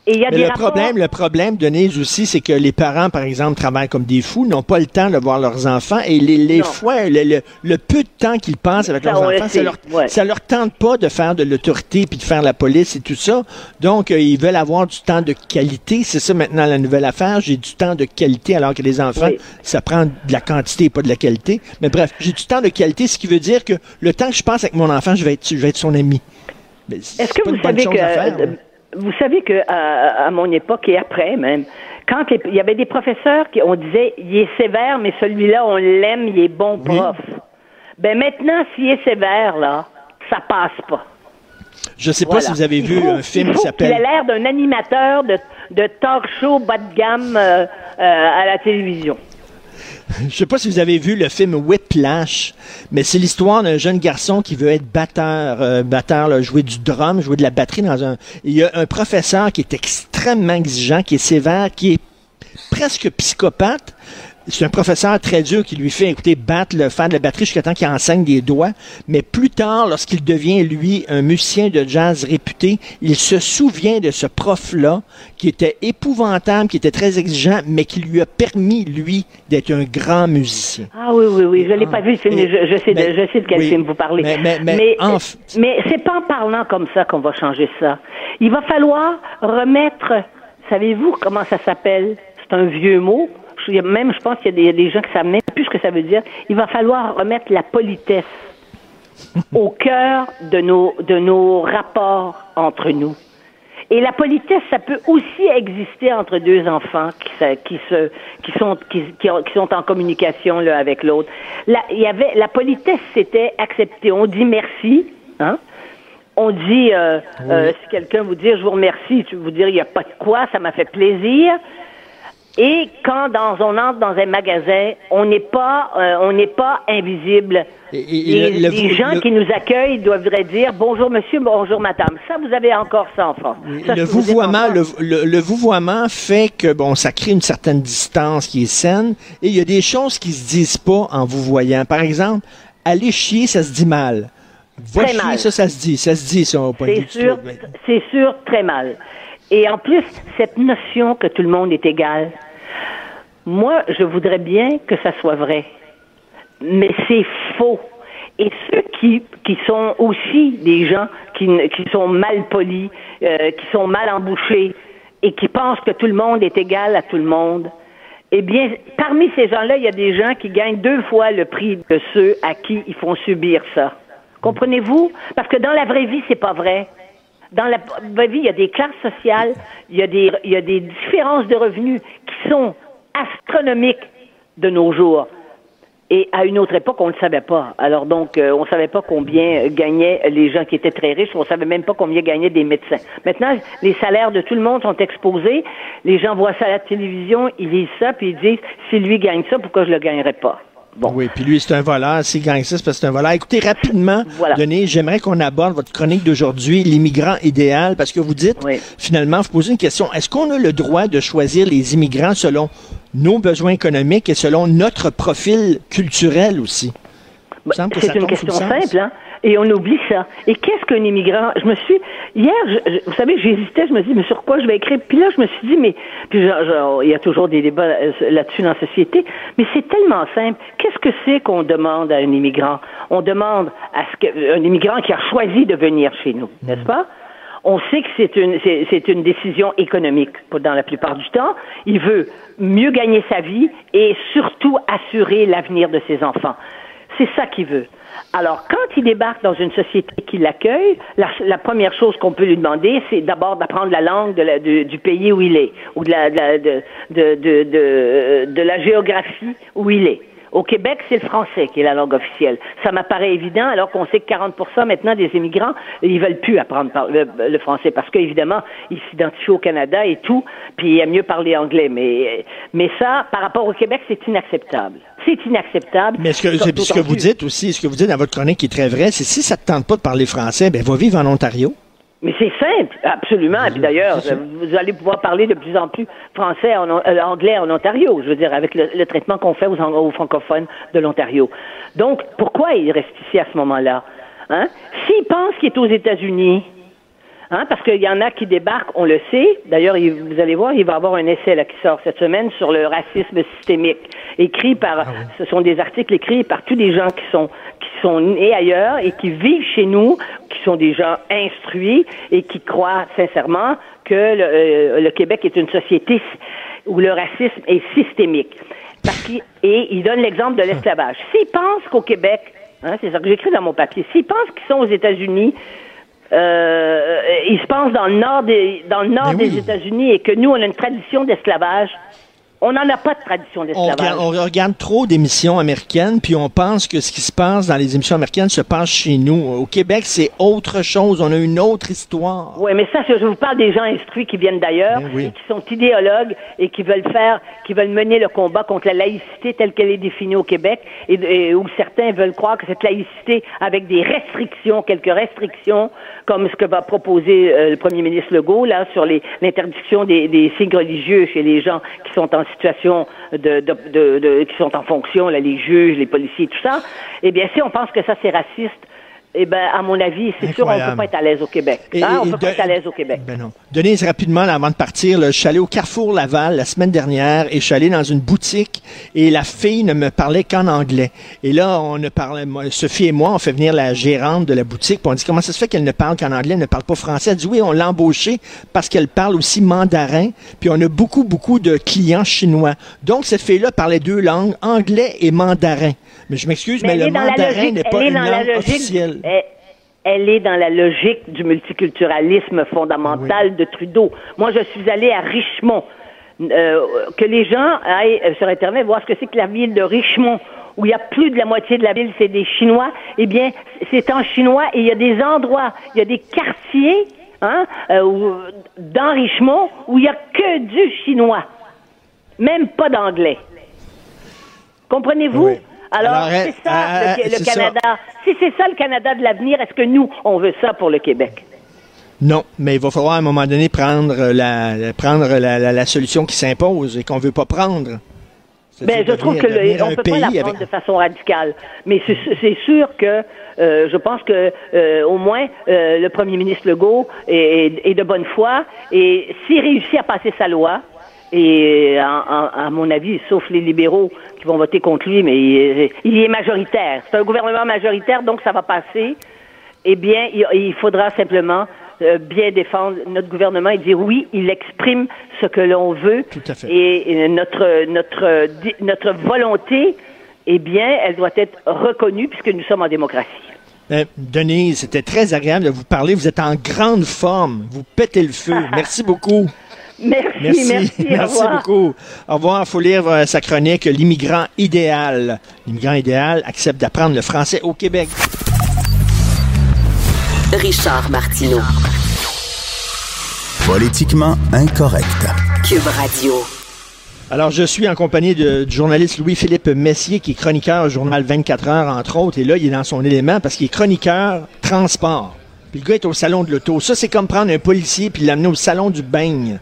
Et y a le problème, le problème, Denise aussi, c'est que les parents, par exemple, travaillent comme des fous, n'ont pas le temps de voir leurs enfants, et les, les fois, le, le, peu de temps qu'ils passent avec leurs enfants, ça leur, ça leur tente pas de faire de l'autorité puis de faire la police et tout ça. Donc, euh, ils veulent avoir du temps de qualité. C'est ça maintenant la nouvelle affaire. J'ai du temps de qualité, alors que les enfants, ça prend de la quantité et pas de la qualité. Mais bref, j'ai du temps de qualité, ce qui veut dire que le temps que je passe avec mon enfant, je vais être, je vais être son ami. Est-ce que vous savez que vous savez que à, mon époque et après même, quand il y avait des professeurs qui on disait il est sévère, mais celui-là on l'aime, il est bon prof. Ben maintenant, s'il est sévère là, ça passe pas. Je sais pas si vous avez vu un film qui s'appelle. Il a l'air d'un animateur de, de talk show bas de gamme euh, euh, à la télévision. Je sais pas si vous avez vu le film Whiplash, mais c'est l'histoire d'un jeune garçon qui veut être batteur, euh, batteur, jouer du drum, jouer de la batterie dans un. Il y a un professeur qui est extrêmement exigeant, qui est sévère, qui est presque psychopathe, c'est un professeur très dur qui lui fait écouter battre le faire de la batterie jusqu'à temps qu'il enseigne des doigts. Mais plus tard, lorsqu'il devient, lui, un musicien de jazz réputé, il se souvient de ce prof-là qui était épouvantable, qui était très exigeant, mais qui lui a permis, lui, d'être un grand musicien. Ah oui, oui, oui. Je l'ai pas vu, je, sais, de, je sais de quel film vous parlez. Mais, mais, mais, mais c'est pas en parlant comme ça qu'on va changer ça. Il va falloir remettre, savez-vous comment ça s'appelle? C'est un vieux mot même, je pense qu'il y a des, gens qui savent même plus ce que ça veut dire. Il va falloir remettre la politesse [laughs] au cœur de nos, de nos rapports entre nous. Et la politesse, ça peut aussi exister entre deux enfants qui, qui, se, qui, sont, qui, qui, sont en communication l'un avec l'autre. La, il y avait, la politesse, c'était accepter. On dit merci, hein? On dit, euh, euh, si quelqu'un vous dit je vous remercie, tu vous dire il n'y a pas de quoi, ça m'a fait plaisir. Et quand dans, on entre dans un magasin, on n'est pas, euh, on n'est pas invisible. Et, les, gens qui nous accueillent doivent dire bonjour monsieur, bonjour madame. Ça, vous avez encore ça en France. le, vouvoiement, le, vouvoiement fait que bon, ça crée une certaine distance qui est saine. Et il y a des choses qui se disent pas en vous voyant. Par exemple, aller chier, ça se dit mal. Va chier, mal. ça, ça se dit. Ça se dit, ça, de vue. C'est sûr, très mal. Et en plus, cette notion que tout le monde est égal, moi, je voudrais bien que ça soit vrai. Mais c'est faux. Et ceux qui, qui sont aussi des gens qui, qui sont mal polis, euh, qui sont mal embouchés et qui pensent que tout le monde est égal à tout le monde, eh bien, parmi ces gens-là, il y a des gens qui gagnent deux fois le prix de ceux à qui ils font subir ça. Comprenez-vous? Parce que dans la vraie vie, c'est pas vrai dans la vie, il y a des classes sociales, il y a des, il y a des différences de revenus qui sont astronomiques de nos jours. Et à une autre époque, on ne le savait pas. Alors donc, euh, on ne savait pas combien gagnaient les gens qui étaient très riches. On ne savait même pas combien gagnaient des médecins. Maintenant, les salaires de tout le monde sont exposés. Les gens voient ça à la télévision, ils lisent ça, puis ils disent, si lui gagne ça, pourquoi je le gagnerais pas? Oui, puis lui, c'est un voleur. S'il gagne ça, c'est parce que c'est un voleur. Écoutez, rapidement, Denis, j'aimerais qu'on aborde votre chronique d'aujourd'hui, l'immigrant idéal, parce que vous dites, finalement, vous posez une question. Est-ce qu'on a le droit de choisir les immigrants selon nos besoins économiques et selon notre profil culturel aussi? Bah, c'est une question simple, hein? Et on oublie ça. Et qu'est-ce qu'un immigrant? Je me suis, hier, vous savez, j'hésitais, je me dis, mais sur quoi je vais écrire? Puis là, je me suis dit, mais, puis genre, il y a toujours des débats euh, là-dessus dans la société, mais c'est tellement simple. Qu'est-ce que c'est qu'on demande à un immigrant? On demande à ce que, un immigrant qui a choisi de venir chez nous, n'est-ce pas? On sait que c'est une, c'est une décision économique dans la plupart du temps. Il veut mieux gagner sa vie et surtout assurer l'avenir de ses enfants. C'est ça qu'il veut. Alors, quand il débarque dans une société qui l'accueille, la, première chose qu'on peut lui demander, c'est d'abord d'apprendre la langue du pays où il est, ou de la, géographie où il est. Au Québec, c'est le français qui est la langue officielle. Ça m'apparaît évident, alors qu'on sait que 40% maintenant des immigrants, ils veulent plus apprendre le, français parce qu'évidemment, ils s'identifient au Canada et tout, puis ils aiment mieux parler anglais. Mais, mais ça, par rapport au Québec, c'est inacceptable. C'est inacceptable. Mais ce que, ce que vous dites aussi, ce que vous dites dans votre chronique qui est très vrai, c'est si ça te tente pas de parler français, ben va vivre en Ontario. Mais c'est simple, absolument. Et puis d'ailleurs, vous allez pouvoir parler de plus en plus français, en, euh, anglais en Ontario, je veux dire, avec le, traitement qu'on fait aux, aux francophones de l'Ontario. Donc, pourquoi il reste ici à ce moment-là? Hein? S'il pense qu'il est aux États-Unis, Hein, parce qu'il y en a qui débarquent, on le sait. D'ailleurs, vous allez voir, il va y avoir un essai là, qui sort cette semaine sur le racisme systémique, écrit par, ah ce sont des articles écrits par tous des gens qui sont qui sont nés ailleurs et qui vivent chez nous, qui sont des gens instruits et qui croient sincèrement que le, euh, Québec est une société où le racisme est systémique. Parce et il donne l'exemple de l'esclavage. S'ils pensent qu'au Québec, hein, c'est ça que j'écris dans mon papier, s'ils pensent qu'ils sont aux États-Unis, euh, il se passe dans le nord des, dans le nord des États-Unis et que nous, on a une tradition d'esclavage on n'en a pas de tradition d'esclavage. On, regarde trop d'émissions américaines, puis on pense que ce qui se passe dans les émissions américaines se passe chez nous. Au Québec, c'est autre chose. On a une autre histoire. Oui, mais ça, je vous parle des gens instruits qui viennent d'ailleurs, ben qui sont idéologues et qui veulent faire, qui veulent mener le combat contre la laïcité telle qu'elle est définie au Québec, et, où certains veulent croire que cette laïcité, avec des restrictions, quelques restrictions, comme ce que va proposer euh, le premier ministre Legault là sur l'interdiction des, des signes religieux chez les gens qui sont en situation de, de, de, qui sont en fonction, les juges, les policiers, tout ça, eh bien, si on pense que ça c'est raciste, eh bien, à mon avis, c'est sûr, on ne peut pas être à l'aise au Québec. Hein? on ne peut pas être à l'aise au Québec. Ben non. Denise, rapidement, avant de partir, je suis allé au Carrefour Laval la semaine dernière et je suis allé dans une boutique et la fille ne me parlait qu'en anglais. Et là, on ne parlait, Sophie et moi, on fait venir la gérante de la boutique puis on dit comment ça se fait qu'elle ne parle qu'en anglais, elle ne parle pas français? Elle dit oui, on l'a embauchée parce qu'elle parle aussi mandarin. Puis on a beaucoup, beaucoup de clients chinois. Donc, cette fille-là parlait deux langues, anglais et mandarin. Mais je m'excuse, mais, le mandarin n'est pas une langue officielle. Elle, est dans la logique du multiculturalisme fondamental de Trudeau. Moi, je suis allée à Richmond. Euh, que les gens aillent euh, sur Internet voir ce que c'est que la ville de Richmond, où il y a plus de la moitié de la ville, c'est des Chinois. Eh bien, c'est en chinois et il y a des endroits, il y a des quartiers hein, euh, dans Richmond où il n'y a que du chinois. Même pas d'anglais. Comprenez-vous? Alors, c'est ça le, Canada. Si c'est ça le Canada de l'avenir, est-ce que nous, on veut ça pour le Québec? Non, mais il va falloir à un moment donné prendre la, prendre la, solution qui s'impose et qu'on ne veut pas prendre. Ben, je trouve que on ne peut pas la prendre de façon radicale. Mais c'est sûr que euh, je pense que euh, au moins euh, le premier ministre Legault est, est, de bonne foi et s'il réussit à passer sa loi, et à, mon avis, sauf les libéraux qui vont voter contre lui, mais il, est majoritaire. C'est un gouvernement majoritaire, donc ça va passer. Eh bien, il, faudra simplement euh, bien défendre notre gouvernement et dire oui, il exprime ce que l'on veut. Tout à fait. Et notre notre notre volonté, eh bien, elle doit être reconnue puisque nous sommes en démocratie. Euh, Denise, c'était très agréable de vous parler. Vous êtes en grande forme. Vous pétez le feu. [laughs] Merci beaucoup. Merci, merci. Merci, [laughs] beaucoup. Au revoir. Il faut lire euh, sa chronique L'immigrant idéal. L'immigrant idéal accepte d'apprendre le français au Québec. Richard Martineau. Politiquement incorrect. Cube Radio. Alors, je suis en compagnie du journaliste Louis-Philippe Messier, qui est chroniqueur au journal 24 heures, entre autres. Et là, il est dans son élément parce qu'il est chroniqueur transport. Puis le gars est au salon de l'auto. Ça, c'est comme prendre un policier puis l'amener au salon du beigne.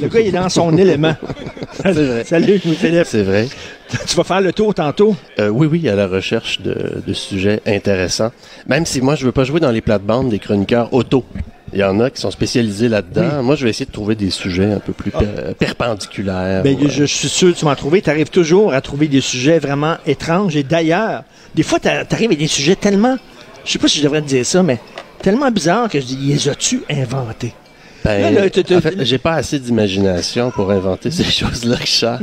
Le gars, il est dans son élément. [laughs] C'est vrai. Salut, Philippe. C'est vrai. Tu vas faire le tour tantôt? Euh, oui, oui, à la recherche de, de, sujets intéressants. Même si moi, je veux pas jouer dans les plates-bandes des chroniqueurs auto. Il y en a qui sont spécialisés là-dedans. Moi, je vais essayer de trouver des sujets un peu plus ah. perpendiculaires. Ben, je, suis sûr que tu vas en trouver. Tu arrives toujours à trouver des sujets vraiment étranges. Et d'ailleurs, des fois, tu arrives à des sujets tellement... Je sais pas si je devrais te dire ça, mais tellement bizarres que je dis, les as-tu inventés? Ben, en fait, j'ai pas assez d'imagination pour inventer [laughs] ces choses-là, Richard.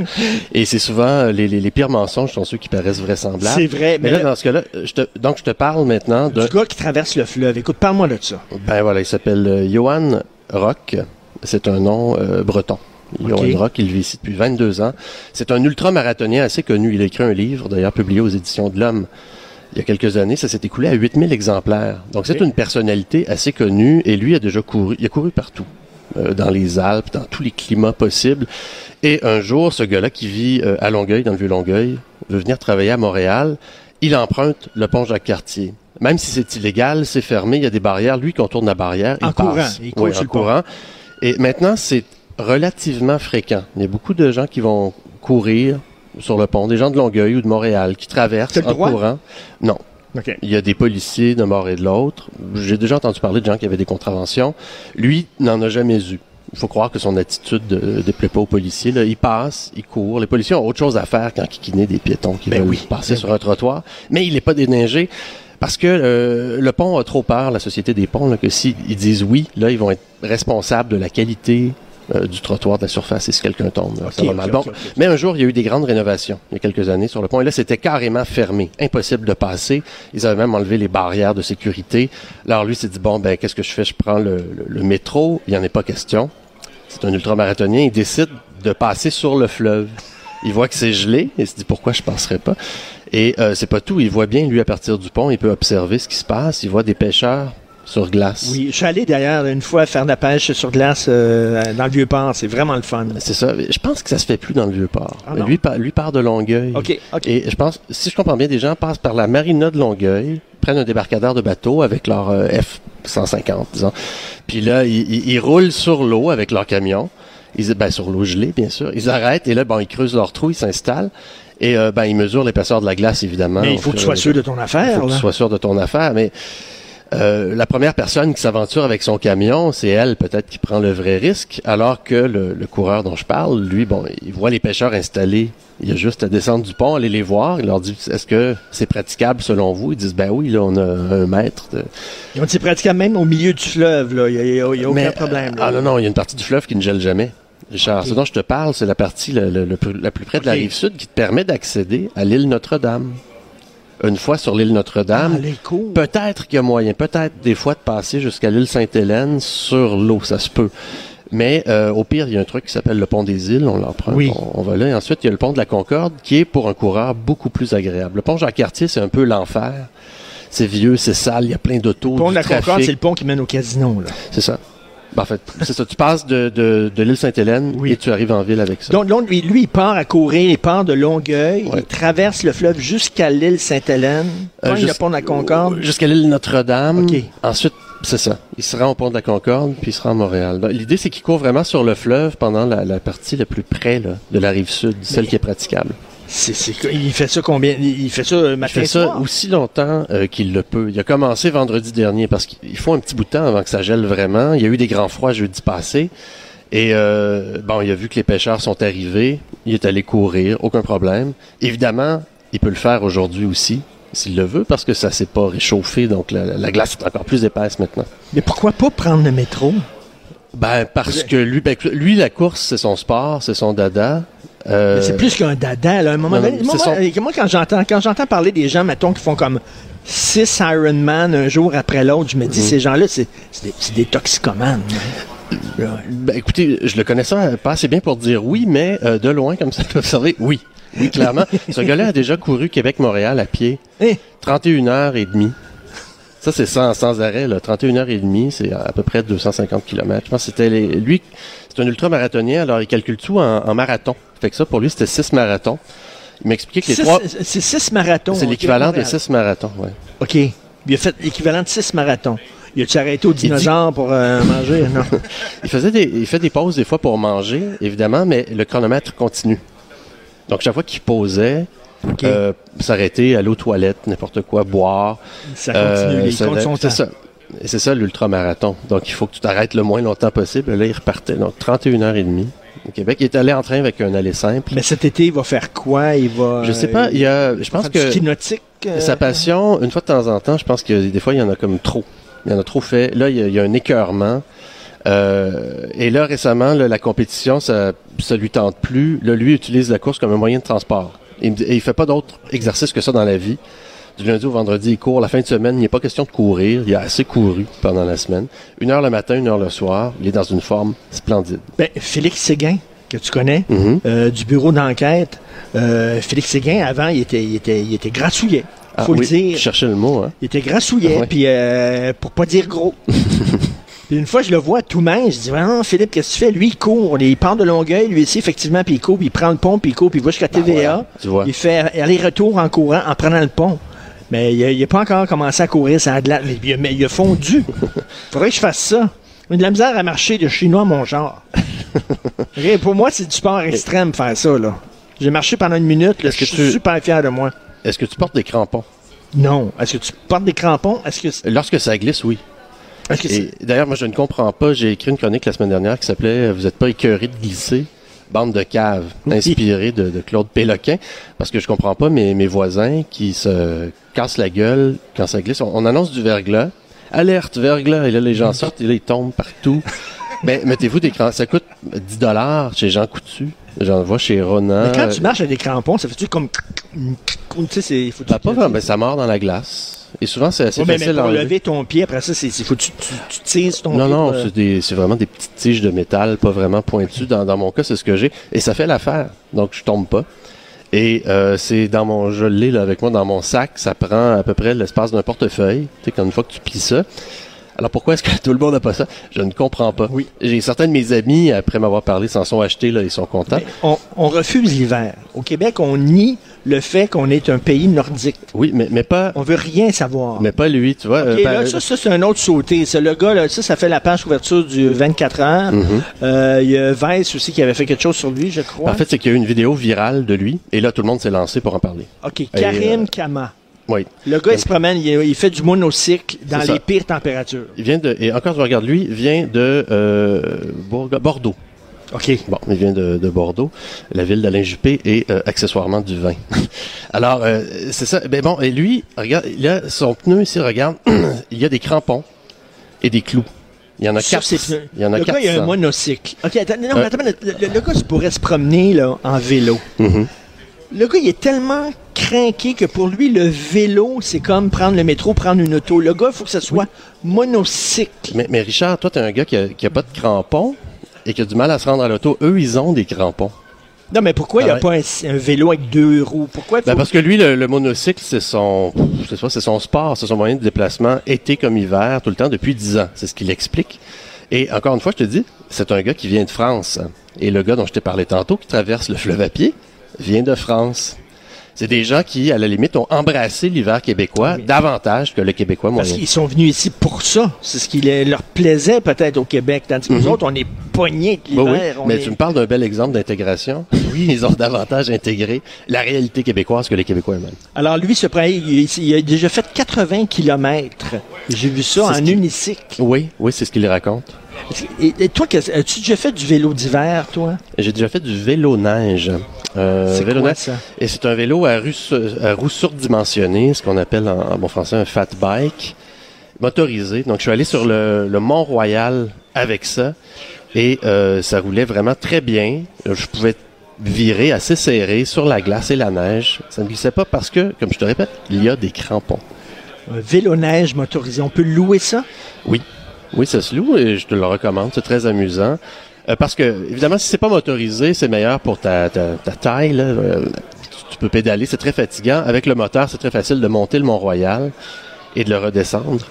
Et c'est souvent euh, les, les, les, pires mensonges sont ceux qui paraissent vraisemblables. C'est vrai. Mais, là, dans ce cas-là, je te, donc je te parle maintenant de... Du gars qui traverse le fleuve. Écoute, parle-moi de ça. Ben voilà, il s'appelle euh, Johan Rock. C'est un nom euh, breton. Johan Rock, il vit ici depuis 22 ans. C'est un ultra-marathonien assez connu. Il a écrit un livre, d'ailleurs publié aux éditions de l'Homme il y a quelques années, ça s'est écoulé à 8000 exemplaires. Donc c'est une personnalité assez connue et lui a déjà couru, il a couru partout. Euh, dans les Alpes, dans tous les climats possibles. Et un jour, ce gars-là qui vit euh, à Longueuil, dans le Vieux-Longueuil, veut venir travailler à Montréal. Il emprunte le pont Jacques-Cartier. Même si c'est illégal, c'est fermé, il y a des barrières. Lui, contourne la barrière, En il courant, passe. il court Oui, sur en le courant. Et maintenant, c'est relativement fréquent. Il y a beaucoup de gens qui vont courir sur le pont, des gens de Longueuil ou de Montréal qui traversent en courant. Non. Il y a des policiers d'un bord et de l'autre. J'ai déjà entendu parler de gens qui avaient des contraventions. Lui n'en a jamais eu. Il faut croire que son attitude ne déplaît pas aux policiers. Là. Il passe, il court. Les policiers ont autre chose à faire qu'en kikiner des piétons qui Ben veulent oui. passer Ben sur un trottoir. Mais il n'est pas déneigé parce que euh, le pont a trop peur, la Société des ponts, là, que s'ils disent oui, là, ils vont être responsables de la qualité euh, du trottoir, de la surface, et si quelqu'un tombe, ça va mal. Bon, mais un jour, il y a eu des grandes rénovations, il y a quelques années, sur le pont. Et là, c'était carrément fermé. Impossible de passer. Ils avaient même enlevé les barrières de sécurité. Alors, lui s'est dit, bon, ben, qu'est-ce que je fais? Je prends le, le- le métro. Il n'y en est pas question. C'est un ultramarathonien. Il décide de passer sur le fleuve. Il voit que c'est gelé. Il se dit, pourquoi je passerai pas? Et euh, c'est pas tout. Il voit bien, lui, à partir du pont, il peut observer ce qui se passe. Il voit des pêcheurs sur glace. Oui, je suis allé d'ailleurs une fois faire de la pêche sur glace euh, dans le Vieux-Port. C'est vraiment le fun. C'est ça. Je pense que ça se fait plus dans le Vieux-Port. Ah lui, par- lui part de Longueuil. OK, OK. Et je pense, si je comprends bien, des gens passent par la marina de Longueuil, prennent un débarcadère de bateau avec leur euh, F-150, disons. Puis là, ils, ils- roulent sur l'eau avec leur camion. Ils, ben, sur l'eau gelée, bien sûr. Ils arrêtent et là, bon, ils creusent leur trou, ils s'installent. Et euh, ben, ils mesurent l'épaisseur de la glace, évidemment. Mais il au faut que tu sois sûr de ton Il affaire. faut que tu sois sûr de ton affaire, mais euh, la première personne qui s'aventure avec son camion, c'est elle peut-être qui prend le vrai risque, alors que le, le coureur dont je parle, lui, bon, il voit les pêcheurs installés. Il a juste à descendre du pont, aller les voir. Il leur dit Est-ce que c'est praticable selon vous? Ils disent Ben oui, là, on a un mètre. De... Ils ont dit pratiquement même au milieu du fleuve. là. Il n'y a, y a aucun Mais, problème. là. Ah non, non, il y a une partie du fleuve qui ne gèle jamais. Richard, Ok. ce dont je te parle, c'est la partie le- le- la plus près de la rive sud qui te permet d'accéder à l'île Notre-Dame. Une fois sur l'île Notre-Dame, Ah. Peut-être qu'il y a moyen, peut-être des fois de passer jusqu'à l'île Sainte-Hélène sur l'eau, ça se peut. Mais euh, au pire, il y a un truc qui s'appelle le pont des îles, on l'emprunte, Oui. on, on va là. Et ensuite, il y a le pont de la Concorde qui est pour un coureur beaucoup plus agréable. Le pont Jacques-Cartier, c'est un peu l'enfer. C'est vieux, c'est sale, il y a plein d'autos, Le pont de la Concorde, c'est le pont qui mène au casino. Là. C'est ça. Ben, en fait, c'est ça. Tu passes de, de, de l'île Sainte-Hélène Oui. et tu arrives en ville avec ça. Donc, lui, lui, il part à courir, il part de Longueuil, Ouais. il traverse le fleuve jusqu'à l'île Sainte-Hélène, Euh, juste- pont de la Concorde? Jusqu'à l'île Notre-Dame. Ensuite, c'est ça. Il se rend au pont de la Concorde, puis il se rend à Montréal. Ben, L'idée, c'est qu'il court vraiment sur le fleuve pendant la, la partie la plus près là, de la rive sud, celle qui est praticable. C'est, c'est, il fait ça combien? Il fait ça euh, Il matin fait ça aussi longtemps euh, qu'il le peut. Il a commencé vendredi dernier parce qu'il faut un petit bout de temps avant que ça gèle vraiment. Il y a eu des grands froids jeudi passé. Et euh, bon, il a vu que les pêcheurs sont arrivés. Il est allé courir, aucun problème. Évidemment, il peut le faire aujourd'hui aussi, s'il le veut, parce que ça s'est pas réchauffé, donc la, la glace est encore plus épaisse maintenant. Mais pourquoi pas prendre le métro? Ben parce que lui, ben, lui la course c'est son sport, c'est son dada. Euh, c'est plus qu'un dada. Là. À un moment non, donné, moi, son- moi, quand j'entends, quand j'entends parler des gens, mettons, qui font comme six Ironman un jour après l'autre, je me Mhm. dis, ces gens-là, c'est, des, des toxicomanes. hein. Ouais. Ben, écoutez, je le connais ça pas assez bien pour dire oui, mais euh, de loin, comme ça, [laughs] peut observer, oui. Oui, clairement. Ce gars-là a déjà couru Québec-Montréal à pied. Eh, 31 heures et demie. Ça, c'est sans, sans arrêt, là. 31 heures et demie, c'est à peu près 250 km. Je pense que c'était les- lui, c'est un ultramarathonien, alors il calcule tout en, en marathon. Fait que ça, pour lui, c'était six marathons. Il m'expliquait que les six- trois, C'est six marathons. c'est l'équivalent de Montréal. six marathons, ouais. OK. Il a fait l'équivalent de six marathons. Il a-tu arrêté au dinosaure pour euh, manger? Non. [laughs] Il faisait des, il fait des pauses des fois pour manger, évidemment, mais le chronomètre continue. Donc, chaque fois qu'il posait, Euh, s'arrêter, aller aux toilettes, n'importe quoi, boire. ça continue. Euh, c'est ça. C'est ça l'ultramarathon. Donc, il faut que tu t'arrêtes le moins longtemps possible. Là, il repartait. Donc, 31 heures et demie au Québec. Il est allé en train avec un aller simple. Mais cet été, il va faire quoi? Il va. je sais pas, il y a, je pense que ski nautique. euh, sa passion, une fois de temps en temps, je pense que des fois, il y en a comme trop. Il y en a trop fait. Là, il y a, il y a un écœurement. Euh, et là, récemment, là, la compétition, ça, ça lui tente plus. Là, lui utilise la course comme un moyen de transport. Il, il fait pas d'autre exercice que ça dans la vie. Du lundi au vendredi, il court. La fin de semaine, il n'est pas question de courir. Il a assez couru pendant la semaine. Une heure le matin, une heure le soir. Il est dans une forme splendide. Ben, Félix Séguin, que tu connais, Mhm. euh, du bureau d'enquête. Euh, Félix Séguin, avant, il était, il était, il était grassouillet. Ah, faut oui, le dire. Je cherchais le mot, hein. Il était grassouillet, Ouais. puis euh, pour pas dire gros. [laughs] puis une fois, je le vois tout mince, je dis, ah, Philippe, qu'est-ce que tu fais? Lui, il court, il part de Longueuil, lui ici, effectivement, puis il court, puis il prend le pont, puis il court, puis il va jusqu'à TVA. Ben vois. Il fait aller-retour en courant, en prenant le pont. Mais il n'a pas encore commencé à courir ça. Mais, il a- mais il a fondu. [laughs] Faudrait que je fasse ça. J'ai de la misère à marcher de chinois mon genre. [laughs] Pour moi, c'est du sport extrême faire ça. là. J'ai marché pendant une minute. là, je suis tu- super fier de moi. Est-ce que tu portes des crampons? Non. Est-ce que tu portes des crampons? Est-ce que Lorsque ça glisse, oui. D'ailleurs, moi, je ne comprends pas. J'ai écrit une chronique la semaine dernière qui s'appelait Vous n'êtes pas écœuré de glisser? Bande de caves, inspirée de, de Claude Péloquin, parce que je comprends pas mes, mes voisins qui se cassent la gueule quand ça glisse. On, on annonce du verglas. Alerte, verglas. Et là, les gens sortent et là, ils tombent partout. Mais [laughs] mettez-vous des crampons. Ça coûte 10 dollars chez Jean Coutu. J'en vois chez Ronan. Mais quand tu marches avec des crampons, ça fait-tu comme. Tu sais, c'est. Faut Ben, pas vraiment. Ben, ça mord dans la glace. Et souvent, c'est assez Ouais, mais, mais facile à pour lever ton pied, après ça, c'est. Faut que tu, tu, tu tires sur ton Non, pied. non, pour, euh, c'est vraiment des petites tiges de métal, pas vraiment pointues. Dans, dans mon cas, c'est ce que j'ai. Et ça fait l'affaire. Donc, je tombe pas. Et euh, c'est dans mon, je l'ai là avec moi dans mon sac. Ça prend à peu près l'espace d'un portefeuille. Tu sais, quand une fois que tu plies ça. Alors pourquoi est-ce que [laughs] tout le monde n'a pas ça? Je ne comprends pas. Oui. J'ai certains de mes amis après m'avoir parlé s'en sont achetés là, ils sont contents. on, on refuse l'hiver. Au Québec, on nie le fait qu'on est un pays nordique. Oui, mais mais pas On veut rien savoir. mais pas lui, tu vois. Ok, euh, là, ça, ça, c'est un autre sauté. C'est le gars, là, ça, ça fait la page couverture du 24 heures. Mhm. Euh, Il y a Vice aussi qui avait fait quelque chose sur lui, je crois. En fait, c'est qu'il y a eu une vidéo virale de lui et là tout le monde s'est lancé pour en parler. OK, Karim euh, Kama. Oui. Le gars, il se promène, il, il fait du monocycle dans les pires températures. Il vient de et encore je regarde lui, il vient de euh, Bordeaux. OK. Bon, il vient de, de Bordeaux, la ville d'Alain Juppé et euh, accessoirement du vin. [laughs] Alors, euh, c'est ça. Ben bon, et lui, regarde, il a son pneu ici, regarde, [clears throat] il y a des crampons et des clous. Il y en a Sur quatre. Il y en a le quatre. gars, il a un monocycle. OK, attends, non, mais attends, le, le- le gars, il pourrait se promener là, en vélo. Mhm. Le gars, il est tellement craqué que pour lui, le vélo, c'est comme prendre le métro, prendre une auto. Le gars, il faut que ce soit monocycle. mais, mais Richard, toi, t'es un gars qui a, qui a pas de crampons et qui a du mal à se rendre à l'auto. Eux, ils ont des crampons. Non, mais pourquoi il Ah n'y a pas un, un vélo avec deux roues? Pourquoi faut... Ben parce que lui, le, le monocycle, c'est son, c'est son sport, c'est son moyen de déplacement, été comme hiver, tout le temps depuis dix ans. C'est ce qu'il explique. Et encore une fois, je te dis, c'est un gars qui vient de France. Et le gars dont je t'ai parlé tantôt, qui traverse le fleuve à pied, vient de France. C'est des gens qui, à la limite, ont embrassé l'hiver québécois Oui. davantage que le québécois Parce moyen. qu'ils sont venus ici pour ça. C'est ce qui leur plaisait peut-être au Québec. Tandis que nous Mhm. autres, on est pognés de Oui, oui. l'hiver. Mais est- tu me parles d'un bel exemple d'intégration. Oui, ils ont davantage intégré la réalité québécoise que les Québécois eux-mêmes. Alors lui, ce prêt, il, il- a déjà fait 80 kilomètres. J'ai vu ça en unicycle. Oui, oui, c'est ce qu'il raconte. Et, et toi, as-tu déjà fait du vélo d'hiver, toi? J'ai déjà fait du vélo neige. Euh, C'est vélo quoi neige. ça? Et c'est un vélo à, roue sur- à roue surdimensionnée, ce qu'on appelle en, en bon français un fat bike, motorisé. Donc, je suis allé sur le, le Mont-Royal avec ça et euh, ça roulait vraiment très bien. Euh, Je pouvais virer assez serré sur la glace et la neige. Ça ne glissait pas parce que, comme je te répète, il y a des crampons. Un vélo neige motorisé. On peut louer ça? Oui, ça se loue et je te le recommande. C'est très amusant. Euh, parce que, évidemment, si c'est pas motorisé, c'est meilleur pour ta, ta, ta taille. Euh, tu, tu peux pédaler, c'est très fatigant. Avec le moteur, c'est très facile de monter le Mont-Royal et de le redescendre.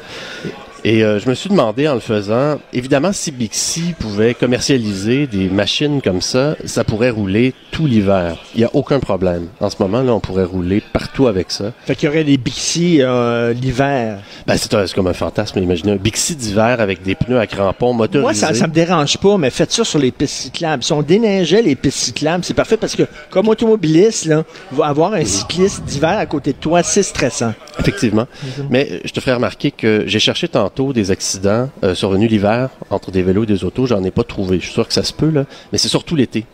Et euh, je me suis demandé en le faisant, évidemment, si Bixi pouvait commercialiser des machines comme ça, ça pourrait rouler tout l'hiver. Il n'y a aucun problème. En ce moment, là, on pourrait rouler partout avec ça. Fait qu'il y aurait des Bixi euh, l'hiver. Ben, c'est comme un fantasme. Imaginez un Bixi d'hiver avec des pneus à crampons motorisés. Moi, ça, ça me dérange pas, mais faites ça sur les pistes cyclables. Si on déneigeait les pistes cyclables, c'est parfait parce que, comme automobiliste, là, avoir un cycliste d'hiver à côté de toi, c'est stressant. Effectivement. Mais euh, je te ferai remarquer que j'ai cherché tantôt des accidents euh, survenus l'hiver entre des vélos et des autos. J'en ai pas trouvé. Je suis sûr que ça se peut, là. Mais c'est surtout l'été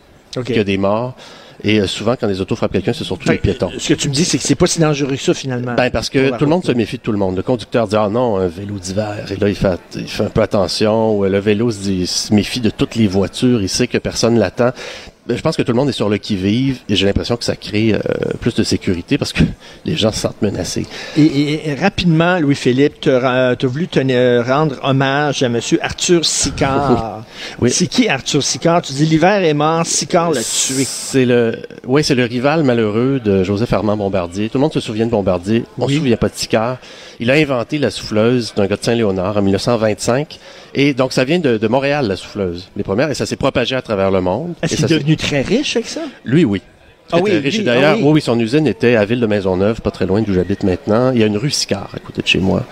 qu'il y a des morts. Et euh, souvent, quand les autos frappent quelqu'un, c'est surtout les piétons. Ce que tu me dis, c'est que c'est pas si dangereux que ça, finalement. Ben, parce que tout le monde se méfie de tout le monde. Le conducteur dit, ah non, un vélo d'hiver. Et là, il fait, il fait un peu attention. Ou le vélo se, dit, se méfie de toutes les voitures. Il sait que personne l'attend. Ben, Je pense que tout le monde est sur le qui-vive et j'ai l'impression que ça crée euh, plus de sécurité parce que [laughs] les gens se sentent menacés. Et, et- et rapidement, Louis-Philippe, tu as voulu te rendre hommage à M. Arthur Sicard. [laughs] Oui. C'est qui Arthur Sicard? Tu dis l'hiver est mort, Sicard l'a tué. C'est le, oui, c'est le rival malheureux de Joseph Armand Bombardier. Tout le monde se souvient de Bombardier. On Oui. se souvient pas de Sicard. Il a inventé la souffleuse d'un gars de Saint-Léonard en 1925. Et donc, ça vient de, de Montréal, la souffleuse. Les premières, et ça s'est propagé à travers le monde. Est-ce qu'il est devenu très riche avec ça? Lui, oui. Ah oui, riche. lui, D'ailleurs, ah oui. oui. son usine était à Ville de Maisonneuve, pas très loin d'où j'habite maintenant. Il y a une rue Sicard à côté de chez moi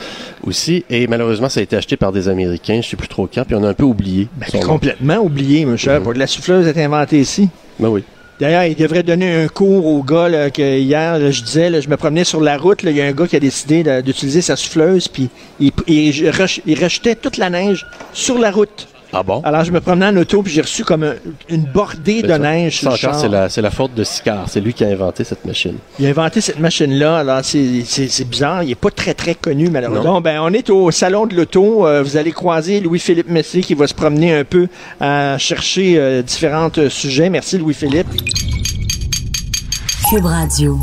aussi. Et malheureusement, ça a été acheté par des Américains, je sais plus trop quand, puis on a un peu oublié. Ben, nom. complètement oublié, mon cher. De la souffleuse est inventée ici. Ben oui. D'ailleurs, il devrait donner un cours aux gars que hier, je disais, là, je me promenais sur la route, il y a un gars qui a décidé d'utiliser sa souffleuse, puis il, il rejetait toute la neige sur la route. Ah bon? Alors, je me promenais en auto, puis j'ai reçu comme un- une bordée de Ben, ça- neige sur c'est la, c'est la faute de Sicard. C'est lui qui a inventé cette machine. Il a inventé cette machine-là. Alors, c'est c'est- c'est bizarre. Il n'est pas très, très connu, malheureusement. Non. Bon, ben, on est au Salon de l'Auto. Euh, vous allez croiser Louis-Philippe Messier qui va se promener un peu à chercher euh, différents euh, sujets. Merci, Louis-Philippe. Cube Radio.